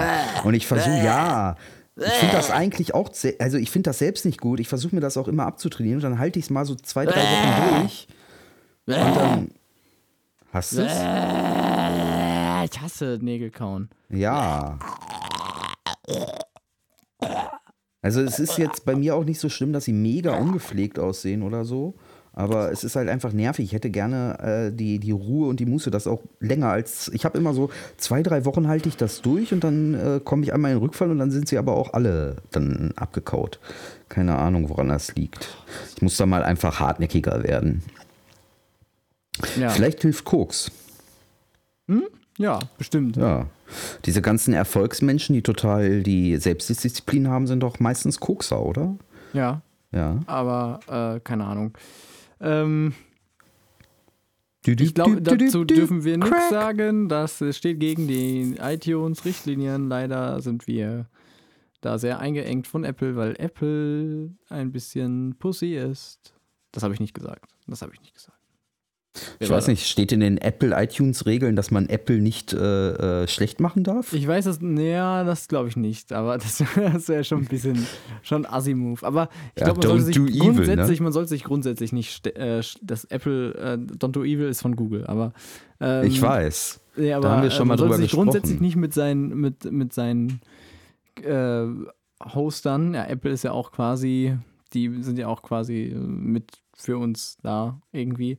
Und ich versuche, ja, ich finde das eigentlich auch, also ich finde das selbst nicht gut. Ich versuche mir das auch immer abzutrainieren und dann halte ich es mal so zwei, drei Wochen durch. Und dann. Hast du es? Ich hasse Nägel kauen. Ja. Also es ist jetzt bei mir auch nicht so schlimm, dass sie mega ungepflegt aussehen oder so. Aber es ist halt einfach nervig. Ich hätte gerne äh, die, die Ruhe und die Muße, das auch länger als. Ich habe immer so zwei, drei Wochen halte ich das durch und dann äh, komme ich einmal in den Rückfall und dann sind sie aber auch alle dann abgekaut. Keine Ahnung, woran das liegt. Ich muss da mal einfach hartnäckiger werden. Ja, Vielleicht hilft Koks. Ja bestimmt. Ja. Diese ganzen Erfolgsmenschen, die total die Selbstdisziplin haben, sind doch meistens Kokser, oder? Ja, Ja. aber äh, keine Ahnung. Ähm, Du, du, ich glaube, dazu du, dürfen wir nichts sagen. Das steht gegen die iTunes-Richtlinien. Leider sind wir da sehr eingeengt von Apple, weil Apple ein bisschen Pussy ist. Das habe ich nicht gesagt. Das habe ich nicht gesagt. Ich weiß nicht, steht in den Apple iTunes-Regeln, dass man Apple nicht äh, äh, schlecht machen darf? Ich weiß das, naja, das glaube ich nicht, aber das, das wäre schon ein bisschen schon Assi-Move. Aber ich Ja, glaube, man, sollte sich do evil, grundsätzlich, ne? man sollte sich grundsätzlich nicht, äh, das Apple, äh, Don't Do Evil ist von Google, aber ähm, ich weiß. Nee, aber, haben wir schon äh, mal drüber sich grundsätzlich gesprochen. nicht mit seinen, mit, mit seinen äh, Hostern, ja, Apple ist ja auch quasi, die sind ja auch quasi äh, mit für uns da irgendwie,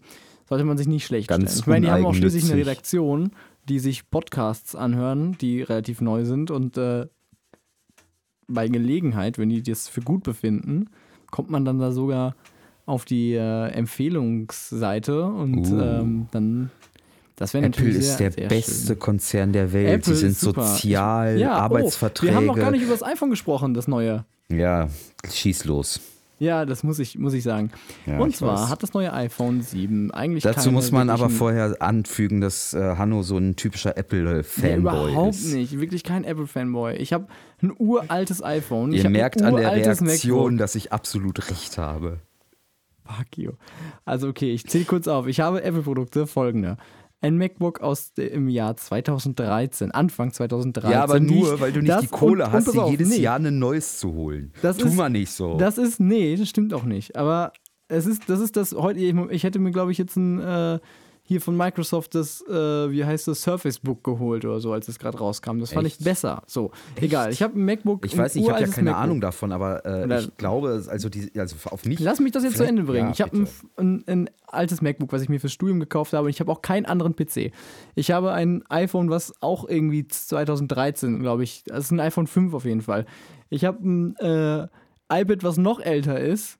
sollte man sich nicht schlecht Ganz stellen. Ich meine, die haben auch schließlich eine. Redaktion, die sich Podcasts anhören, die relativ neu sind und äh, bei Gelegenheit, wenn die das für gut befinden, kommt man dann da sogar auf die äh, Empfehlungsseite und Uh. ähm, dann das wäre Apple natürlich ist sehr, der sehr beste schön. Konzern der Welt. Apple Sie sind sozial, Ja, Arbeitsverträge. Oh, wir haben noch gar nicht über das iPhone gesprochen, das neue. Ja, schieß los. Ja, das muss ich, muss ich sagen. Ja, Und ich zwar weiß. hat das neue iPhone 7 eigentlich Dazu muss man aber vorher anfügen, dass äh, Hanno so ein typischer Nee, Apple-Fanboy überhaupt ist. nicht. Wirklich kein Apple-Fanboy. Ich habe ein uraltes iPhone. ich Ihr merkt an der Reaktion, MacBook. dass ich absolut recht habe. Fuck you. Also okay, ich zähle kurz auf. Ich habe Apple-Produkte folgende. Ein MacBook aus dem Jahr 2013, Anfang 2013. Ja, aber nur, weil du nicht die Kohle und- und hast, pass dir jedes nee. Jahr ein neues zu holen. Das tu ist- mal nicht so. Das ist, nee, das stimmt auch nicht. Aber es ist, das ist das heute, ich, ich hätte mir, glaube ich, jetzt ein, äh, hier von Microsoft das, äh, wie heißt das, Surface Book geholt oder so, als es gerade rauskam. Das fand Echt? ich besser. So, egal. Ich habe ein MacBook. ich weiß nicht, ich habe ja keine MacBook. Ahnung davon, aber äh, Oder- ich glaube, also, die, also auf mich. Lass mich das jetzt zu Ende bringen. Ja, ich habe ein, ein, ein altes MacBook, was ich mir fürs Studium gekauft habe und ich habe auch keinen anderen PC. Ich habe ein iPhone, was auch irgendwie 2013, glaube ich, das ist ein iPhone 5 auf jeden Fall. Ich habe ein äh, iPad, was noch älter ist,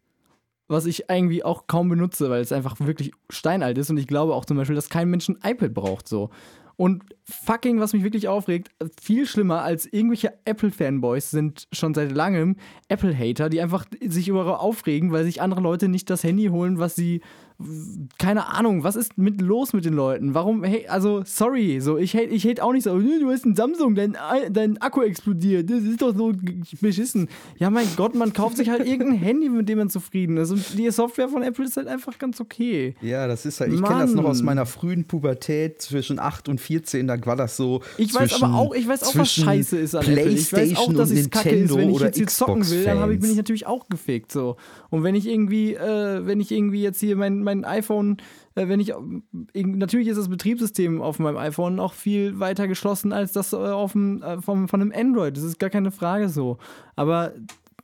was ich irgendwie auch kaum benutze, weil es einfach wirklich steinalt ist und ich glaube auch zum Beispiel, dass kein Mensch ein iPad braucht so. Und fucking, was mich wirklich aufregt, viel schlimmer als irgendwelche Apple-Fanboys sind schon seit langem Apple-Hater, die einfach sich über aufregen, weil sich andere Leute nicht das Handy holen, was sie. Keine Ahnung, was ist mit los mit den Leuten? Warum, hey, also, sorry, so, ich hate, ich hate auch nicht so, "Nö, du hast ein Samsung, dein, dein Akku explodiert, das ist doch so beschissen. Ja, mein Gott, man kauft sich halt irgendein Handy, mit dem man zufrieden ist. Und die Software von Apple ist halt einfach ganz okay. Ja, das ist halt, ich kenne das noch aus meiner frühen Pubertät zwischen 8 und 14, da war das so. Ich weiß zwischen, aber auch, ich weiß auch, was scheiße ist an Apple. Ich weiß auch, dass es kacke ist, wenn ich jetzt hier zocken will, dann ich, bin ich natürlich auch gefickt so. Und wenn ich irgendwie, äh, wenn ich irgendwie jetzt hier mein, mein iPhone, äh, wenn ich, äh, irg- natürlich ist das Betriebssystem auf meinem iPhone auch viel weiter geschlossen als das äh, auf dem, äh, vom, von einem Android. Das ist gar keine Frage so. Aber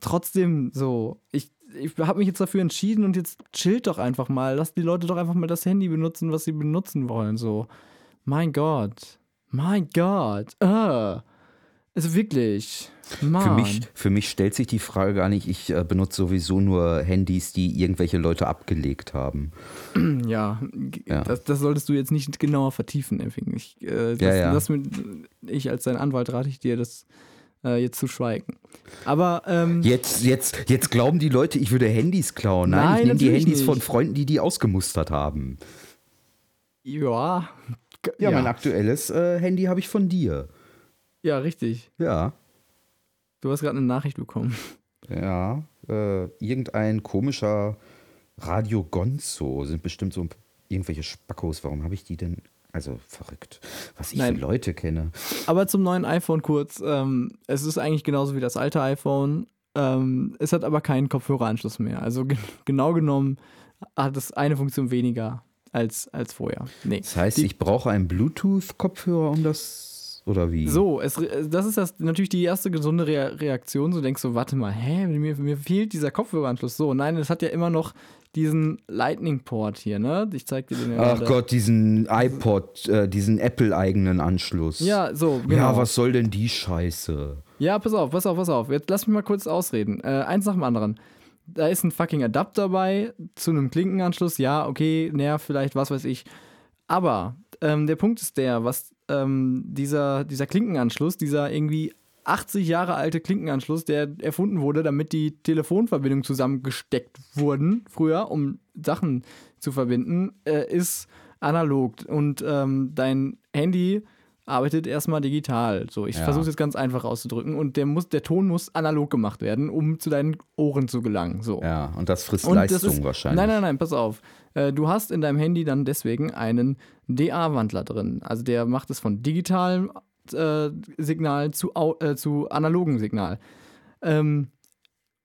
trotzdem so, ich, ich habe mich jetzt dafür entschieden und jetzt chillt doch einfach mal. Lasst die Leute doch einfach mal das Handy benutzen, was sie benutzen wollen. So, mein Gott, mein Gott, ah. Also wirklich, Mann. Für mich, für mich stellt sich die Frage gar nicht, ich äh, benutze sowieso nur Handys, die irgendwelche Leute abgelegt haben. Ja, Ja. Das, das solltest du jetzt nicht genauer vertiefen, Effing. Ich, äh, das, Ja, ja. Das mit, ich als dein Anwalt rate ich dir, das äh, jetzt zu schweigen. Aber ähm, Jetzt, jetzt, jetzt glauben die Leute, ich würde Handys klauen. Nein, Nein, ich nehme die Handys von nicht. Freunden, die die ausgemustert haben. Ja, ja, mein aktuelles äh, Handy habe ich von dir. Ja, richtig. Ja. Du hast gerade eine Nachricht bekommen. Ja, äh, irgendein komischer Radio Gonzo sind bestimmt so irgendwelche Spackos. Warum habe ich die denn? Also verrückt, was ich Nein. für Leute kenne. Aber zum neuen iPhone kurz. Ähm, es ist eigentlich genauso wie das alte iPhone. Ähm, es hat aber keinen Kopfhöreranschluss mehr. Also ge genau genommen hat es eine Funktion weniger als, als vorher. Nee. Das heißt, Die- ich brauche einen Bluetooth-Kopfhörer, um das oder wie? So, es, das ist das, natürlich die erste gesunde Rea Reaktion. So denkst du, warte mal, hä, mir, mir fehlt dieser Kopfhöreranschluss. So, nein, es hat ja immer noch diesen Lightning-Port hier, ne? Ich zeig dir den ja Ach. Gott, diesen iPod, äh, diesen Apple-eigenen Anschluss. Ja, so, genau. Ja, was soll denn die Scheiße? Ja, pass auf, pass auf, pass auf. Jetzt lass mich mal kurz ausreden. Äh, eins nach dem anderen. Da ist ein fucking Adapter bei zu einem Klinkenanschluss. Ja, okay, nervt vielleicht, was weiß ich. Aber ähm, der Punkt ist der, was ähm, dieser, dieser Klinkenanschluss, dieser irgendwie 80 Jahre alte Klinkenanschluss, der erfunden wurde, damit die Telefonverbindungen zusammengesteckt wurden, früher, um Sachen zu verbinden, äh, ist analog. Und ähm, dein Handy arbeitet erstmal digital. So, ich Ja. versuche es jetzt ganz einfach auszudrücken. Und der, muss, der Ton muss analog gemacht werden, um zu deinen Ohren zu gelangen. So. Ja, und das frisst Und Leistung das ist, wahrscheinlich. Nein, nein, nein, pass auf. Äh, Du hast in deinem Handy dann deswegen einen DA-Wandler drin. Also der macht es von digitalem äh, Signal zu, äh, zu analogen Signal. Ähm,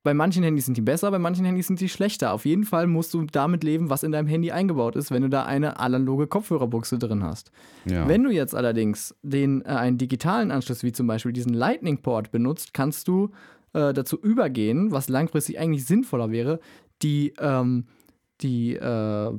bei manchen Handys sind die besser, bei manchen Handys sind die schlechter. Auf jeden Fall musst du damit leben, was in deinem Handy eingebaut ist, wenn du da eine analoge Kopfhörerbuchse drin hast. Ja. Wenn du jetzt allerdings den, äh, einen digitalen Anschluss, wie zum Beispiel diesen Lightning-Port benutzt, kannst du äh, dazu übergehen, was langfristig eigentlich sinnvoller wäre, die, ähm, die, äh,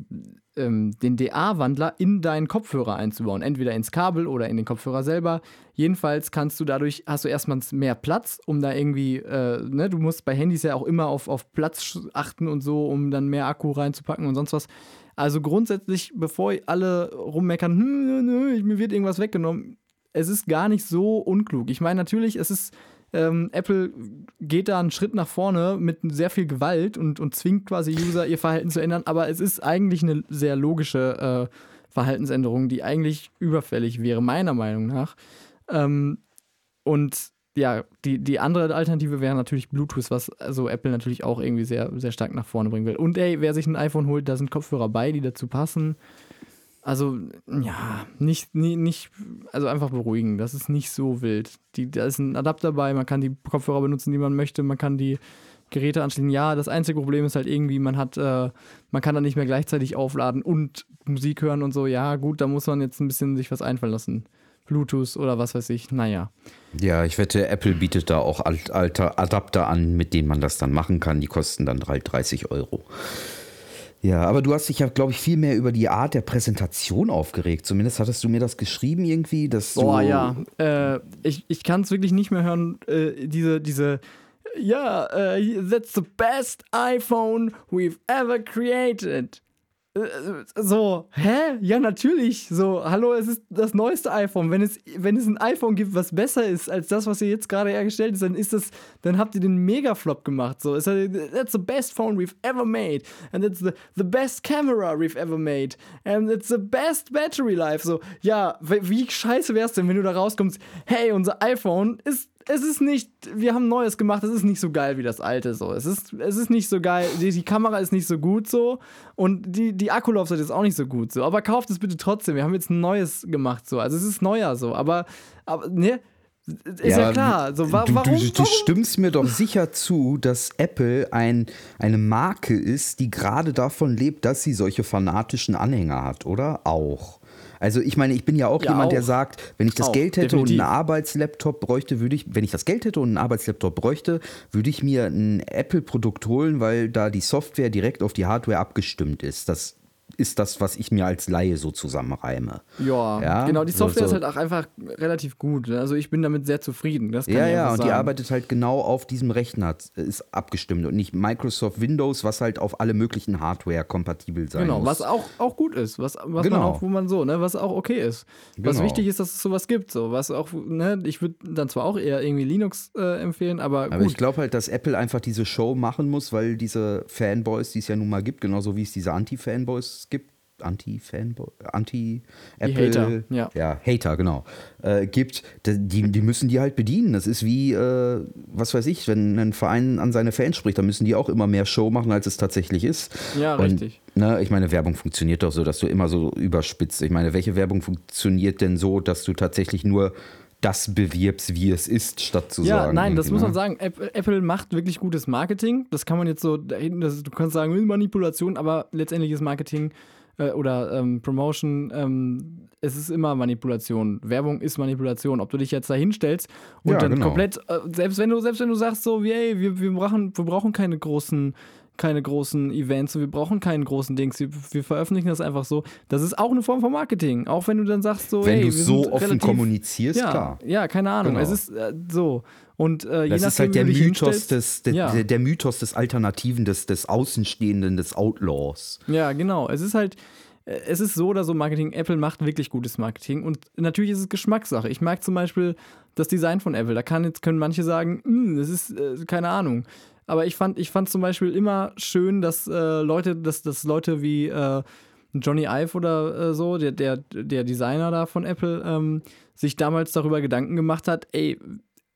ähm, den DA-Wandler in deinen Kopfhörer einzubauen. Entweder ins Kabel oder in den Kopfhörer selber. Jedenfalls kannst du dadurch, hast du erstmal mehr Platz, um da irgendwie, äh, ne, du musst bei Handys ja auch immer auf, auf Platz achten und so, um dann mehr Akku reinzupacken und sonst was. Also grundsätzlich, bevor alle rummeckern, hm, nö, nö, mir wird irgendwas weggenommen, es ist gar nicht so unklug. Ich meine, natürlich, es ist, ähm, Apple geht da einen Schritt nach vorne mit sehr viel Gewalt und, und zwingt quasi User, ihr Verhalten zu ändern, aber es ist eigentlich eine sehr logische äh, Verhaltensänderung, die eigentlich überfällig wäre, meiner Meinung nach. Ähm, und ja, die, die andere Alternative wäre natürlich Bluetooth, was also Apple natürlich auch irgendwie sehr, sehr stark nach vorne bringen will. Und ey, wer sich ein iPhone holt, da sind Kopfhörer bei, die dazu passen. Also, ja, nicht, nie- nicht, also einfach beruhigen. Das ist nicht so wild. Die, da ist ein Adapter bei, man kann die Kopfhörer benutzen, die man möchte, man kann die Geräte anschließen. Ja, das einzige Problem ist halt irgendwie, man hat, äh, man kann dann nicht mehr gleichzeitig aufladen und Musik hören und so. Ja, gut, da muss man jetzt ein bisschen sich was einfallen lassen. Bluetooth oder was weiß ich. Naja. Ja, ich wette, Apple bietet da auch alt, alter Adapter an, mit denen man das dann machen kann. Die kosten dann halt 30 Euro. Ja, aber du hast dich ja, glaube ich, viel mehr über die Art der Präsentation aufgeregt. Zumindest hattest du mir das geschrieben irgendwie, dass du ja. Äh, ich ich kann es wirklich nicht mehr hören, äh, diese, diese, ja, äh, that's the best iPhone we've ever created. Äh, So, hä? Ja, natürlich. So, hallo, es ist das neueste iPhone. Wenn es, wenn es ein iPhone gibt, was besser ist als das, was ihr jetzt gerade hergestellt ist, dann ist das, dann habt ihr den Megaflop gemacht. So, it's a, that's the best phone we've ever made. And it's the, the best camera we've ever made. And it's the best battery life. So, ja, wie, wie scheiße wär's denn, wenn du da rauskommst, hey, unser iPhone ist es ist nicht, wir haben Neues gemacht, es ist nicht so geil wie das alte so. Es ist, es ist nicht so geil, die, die Kamera ist nicht so gut so und die, die Akkulaufzeit ist auch nicht so gut so. Aber kauft es bitte trotzdem, wir haben jetzt ein neues gemacht so. Also es ist neuer so, aber, aber ne, ist ja, klar. So, wa du, warum, du, du stimmst mir doch sicher zu, dass Apple ein, eine Marke ist, die gerade davon lebt, dass sie solche fanatischen Anhänger hat, oder? Auch. Also ich meine, ich bin ja auch Ja, jemand, der auch. sagt, wenn ich das Auch, Geld hätte definitiv. und einen Arbeitslaptop bräuchte, würde ich, wenn ich das Geld hätte und einen Arbeitslaptop bräuchte, würde ich mir ein Apple-Produkt holen, weil da die Software direkt auf die Hardware abgestimmt ist. Das ist das, was ich mir als Laie so zusammenreime. Ja, Ja, genau, die so- Software so. ist halt auch einfach relativ gut. ne? Also ich bin damit sehr zufrieden. Das kann Ja, ja, und die sagen. arbeitet halt genau auf diesem Rechner, ist abgestimmt und nicht Microsoft Windows, was halt auf alle möglichen Hardware kompatibel sein Genau, muss. was auch, auch gut ist, was, was Genau. man auch, wo man so, ne, was auch okay ist. Was Genau. wichtig ist, dass es sowas gibt, so, was auch, ne, ich würde dann zwar auch eher irgendwie Linux äh, empfehlen, aber, Aber gut. ich glaube halt, dass Apple einfach diese Show machen muss, weil diese Fanboys, die es ja nun mal gibt, genauso wie es diese Anti-Fanboys gibt, Anti-Fanboy, Anti-Apple, ja. ja, Hater, genau, äh, gibt, die, die müssen die halt bedienen. Das ist wie, äh, was weiß ich, wenn ein Verein an seine Fans spricht, dann müssen die auch immer mehr Show machen, als es tatsächlich ist. Ja, Und, richtig. Ne, ich meine, Werbung funktioniert doch so, dass du immer so überspitzt. Ich meine, welche Werbung funktioniert denn so, dass du tatsächlich nur das bewirbst, wie es ist, statt zu Ja, sagen. nein, das muss ne? man sagen. App- Apple macht wirklich gutes Marketing. Das kann man jetzt so, da hinten, das, du kannst sagen, Manipulation, aber letztendlich ist Marketing äh, oder ähm, Promotion, ähm, es ist immer Manipulation. Werbung ist Manipulation. Ob du dich jetzt da hinstellst und Ja, dann genau. komplett, äh, selbst wenn du, selbst wenn du sagst so, ey, wir, wir, brauchen, wir brauchen keine großen keine großen Events, wir brauchen keinen großen Dings, wir, wir veröffentlichen das einfach so. Das ist auch eine Form von Marketing. Auch wenn du dann sagst so, Wenn ey, du so offen relativ, kommunizierst, ja, klar. Ja, keine Ahnung. Genau. Es ist äh, so. Und äh, je Das nachdem, ist halt der Mythos des, der, ja. der, der Mythos des Alternativen, des, des Außenstehenden, des Outlaws. Ja, genau. Es ist halt, äh, es ist so oder so Marketing. Apple macht wirklich gutes Marketing und natürlich ist es Geschmackssache. Ich mag zum Beispiel das Design von Apple. Da kann jetzt, können manche sagen, "Hm, das ist äh, keine Ahnung. Aber ich fand, ich fand zum Beispiel immer schön, dass äh, Leute, dass, dass Leute wie äh, Johnny Ive oder äh, so, der, der, der Designer da von Apple, ähm, sich damals darüber Gedanken gemacht hat, ey,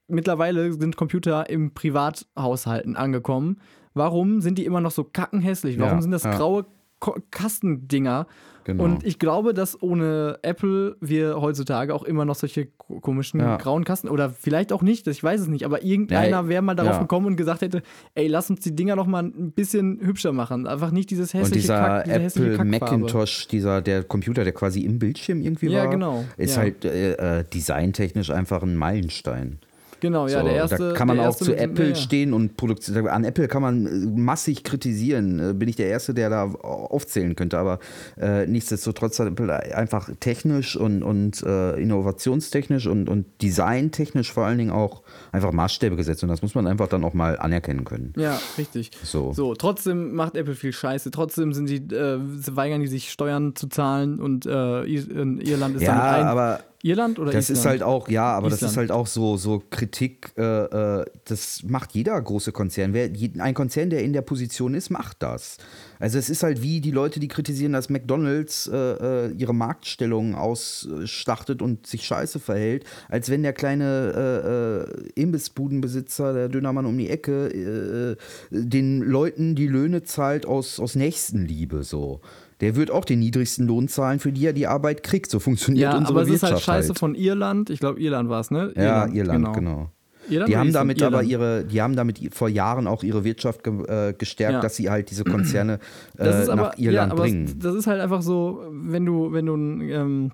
mittlerweile sind Computer im Privathaushalten angekommen. Warum sind die immer noch so kackenhässlich? Warum Ja, sind das ja. graue Ko Kastendinger? Genau. Und ich glaube, dass ohne Apple wir heutzutage auch immer noch solche ko- komischen Ja. grauen Kasten oder vielleicht auch nicht, ich weiß es nicht, aber irgendeiner Ja, wäre mal darauf ja. gekommen und gesagt hätte, ey, lass uns die Dinger noch mal ein bisschen hübscher machen. Einfach nicht dieses hässliche Und dieser Kack, diese Apple. Macintosh, dieser der Computer, der quasi im Bildschirm irgendwie Ja, war, genau, ist halt äh, äh, designtechnisch einfach ein Meilenstein. Genau, ja, so, der erste. da kann man auch zu Apple stehen und Produktion. An Apple kann man äh, massig kritisieren. Äh, Bin ich der Erste, der da aufzählen könnte. Aber äh, nichtsdestotrotz hat Apple einfach technisch und, und äh, innovationstechnisch und, und designtechnisch vor allen Dingen auch einfach Maßstäbe gesetzt. Und das muss man einfach dann auch mal anerkennen können. Ja, richtig. So. So, trotzdem macht Apple viel Scheiße. Trotzdem sind die, äh, weigern die sich Steuern zu zahlen und äh, Irland ist Ja, damit ein. aber Irland oder Das Island? ist halt auch, ja, aber das Island. ist halt auch so, so Kritik, äh, äh, das macht jeder große Konzern. Wer, ein Konzern, der in der Position ist, macht das. Also es ist halt wie die Leute, die kritisieren, dass McDonalds äh, äh, ihre Marktstellung ausschlachtet und sich scheiße verhält, als wenn der kleine äh, äh, Imbissbudenbesitzer, der Dönermann um die Ecke, den Leuten die Löhne zahlt aus, aus Nächstenliebe so. Der wird auch den niedrigsten Lohn zahlen, für die er die Arbeit kriegt. So funktioniert ja, unsere aber es ist Wirtschaft halt scheiße halt. von Irland. Ich glaube, Irland war es, ne? Ja, Irland, genau. Irland Die haben damit aber Irland. ihre, die haben damit vor Jahren auch ihre Wirtschaft ge äh, gestärkt, Ja. dass sie halt diese Konzerne äh, aber, nach Irland ja, aber bringen. das ist halt einfach so, wenn du, wenn du ein, ähm,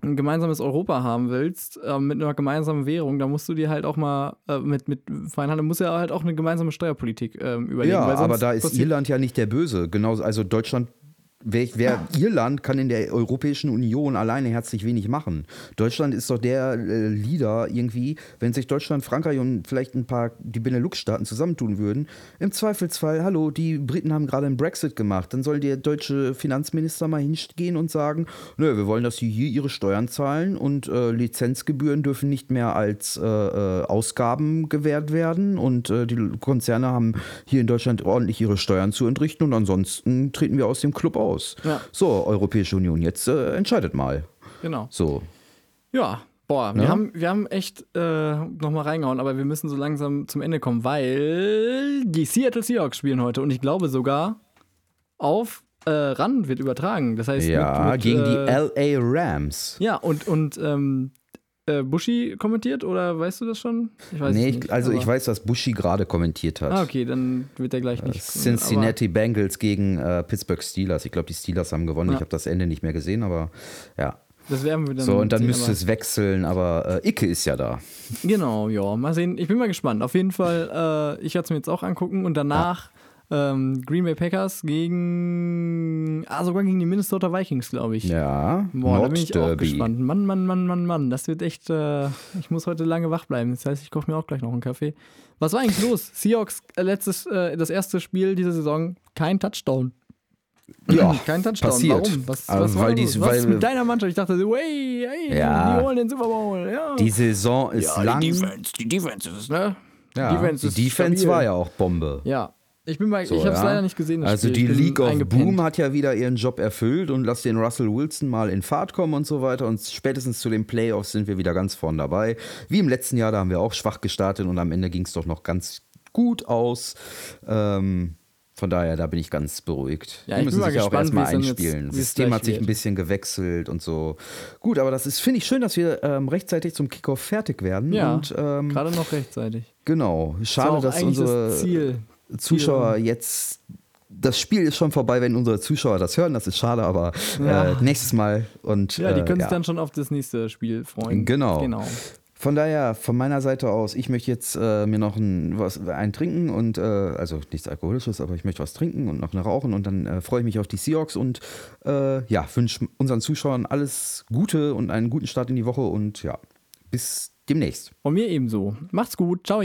ein gemeinsames Europa haben willst, ähm, mit einer gemeinsamen Währung, dann musst du dir halt auch mal äh, mit, mit Feinhandel muss ja halt auch eine gemeinsame Steuerpolitik ähm, überlegen. Ja, aber da ist Irland ja nicht der Böse. Genauso, also Deutschland, wer, wer Irland kann in der Europäischen Union alleine herzlich wenig machen. Deutschland ist doch der äh, Leader irgendwie, wenn sich Deutschland, Frankreich und vielleicht ein paar die Benelux-Staaten zusammentun würden. Im Zweifelsfall, hallo, die Briten haben gerade einen Brexit gemacht, dann soll der deutsche Finanzminister mal hingehen und sagen, nö, wir wollen, dass sie hier ihre Steuern zahlen und äh, Lizenzgebühren dürfen nicht mehr als äh, äh, Ausgaben gewährt werden und äh, die Konzerne haben hier in Deutschland ordentlich ihre Steuern zu entrichten und ansonsten treten wir aus dem Club aus. Ja. So, Europäische Union, jetzt äh, entscheidet mal. Genau. So. Ja, boah, wir, Ja? haben, wir haben echt äh, nochmal reingehauen, aber wir müssen so langsam zum Ende kommen, weil die Seattle Seahawks spielen heute und ich glaube sogar auf äh, RAN wird übertragen. Das heißt, Ja, mit, mit, gegen äh, die LA Rams. Ja, und, und ähm, äh, Bushi kommentiert oder weißt du das schon? Ich weiß Nee, nicht, also ich weiß, was Bushi gerade kommentiert hat. Ah, okay, dann wird er gleich nicht. Cincinnati Bengals gegen äh, Pittsburgh Steelers. Ich glaube, die Steelers haben gewonnen. Ja. Ich habe das Ende nicht mehr gesehen, aber ja. Das werden wir dann. So, und dann sehen, müsste es wechseln, aber äh, Icke ist ja da. Genau, ja, mal sehen. Ich bin mal gespannt. Auf jeden Fall, äh, ich werde es mir jetzt auch angucken und danach ähm, Green Bay Packers gegen. Ah, sogar gegen die Minnesota Vikings, glaube ich. Ja, Boah, da bin ich auch gespannt. Mann, Mann, Mann, Mann, Mann. Das wird echt. Äh, ich muss heute lange wach bleiben. Das heißt, ich koche mir auch gleich noch einen Kaffee. Was war eigentlich los? Seahawks, äh, letztes, äh, das erste Spiel dieser Saison, kein Touchdown. Ja, Kein Touchdown. passiert. Warum? Was, Also, was war weil die- was weil- ist mit deiner Mannschaft? Ich dachte so, hey, hey, Ja. die holen den Super Bowl. Ja. Die Saison ist ja, lang. Die Defense, die Defense ist, ne? ja, Defense die Defense stabil. war ja auch Bombe. Ja. Ich bin mal, So, ich habe es ja. leider nicht gesehen. Das Also Spiel. die League of. Boom hat ja wieder ihren Job erfüllt und lass den Russell Wilson mal in Fahrt kommen und so weiter. Und spätestens zu den Playoffs sind wir wieder ganz vorn dabei. Wie im letzten Jahr, da haben wir auch schwach gestartet und am Ende ging es doch noch ganz gut aus. Ähm, von daher, da bin ich ganz beruhigt. Ja, Die müssen sich ja auch erstmal jetzt- einspielen. Das System hat sich wird. ein bisschen gewechselt und so. Gut, aber das ist, finde ich schön, dass wir ähm, rechtzeitig zum Kickoff fertig werden. Ja, ähm, gerade noch rechtzeitig. genau. Das Schade, auch dass unsere das Ziel. Zuschauer jetzt. Das Spiel ist schon vorbei, wenn unsere Zuschauer das hören. Das ist schade, aber Ja. äh, nächstes Mal. Und, Ja, die äh, können ja. sich dann schon auf das nächste Spiel freuen. Genau. Genau. Von daher, von meiner Seite aus, ich möchte jetzt äh, mir noch ein, was, ein trinken und, äh, also nichts Alkoholisches, aber ich möchte was trinken und noch eine rauchen und dann äh, freue ich mich auf die Seahawks und äh, ja, wünsche unseren Zuschauern alles Gute und einen guten Start in die Woche und ja, bis demnächst. Und mir ebenso. Macht's gut. Ciao.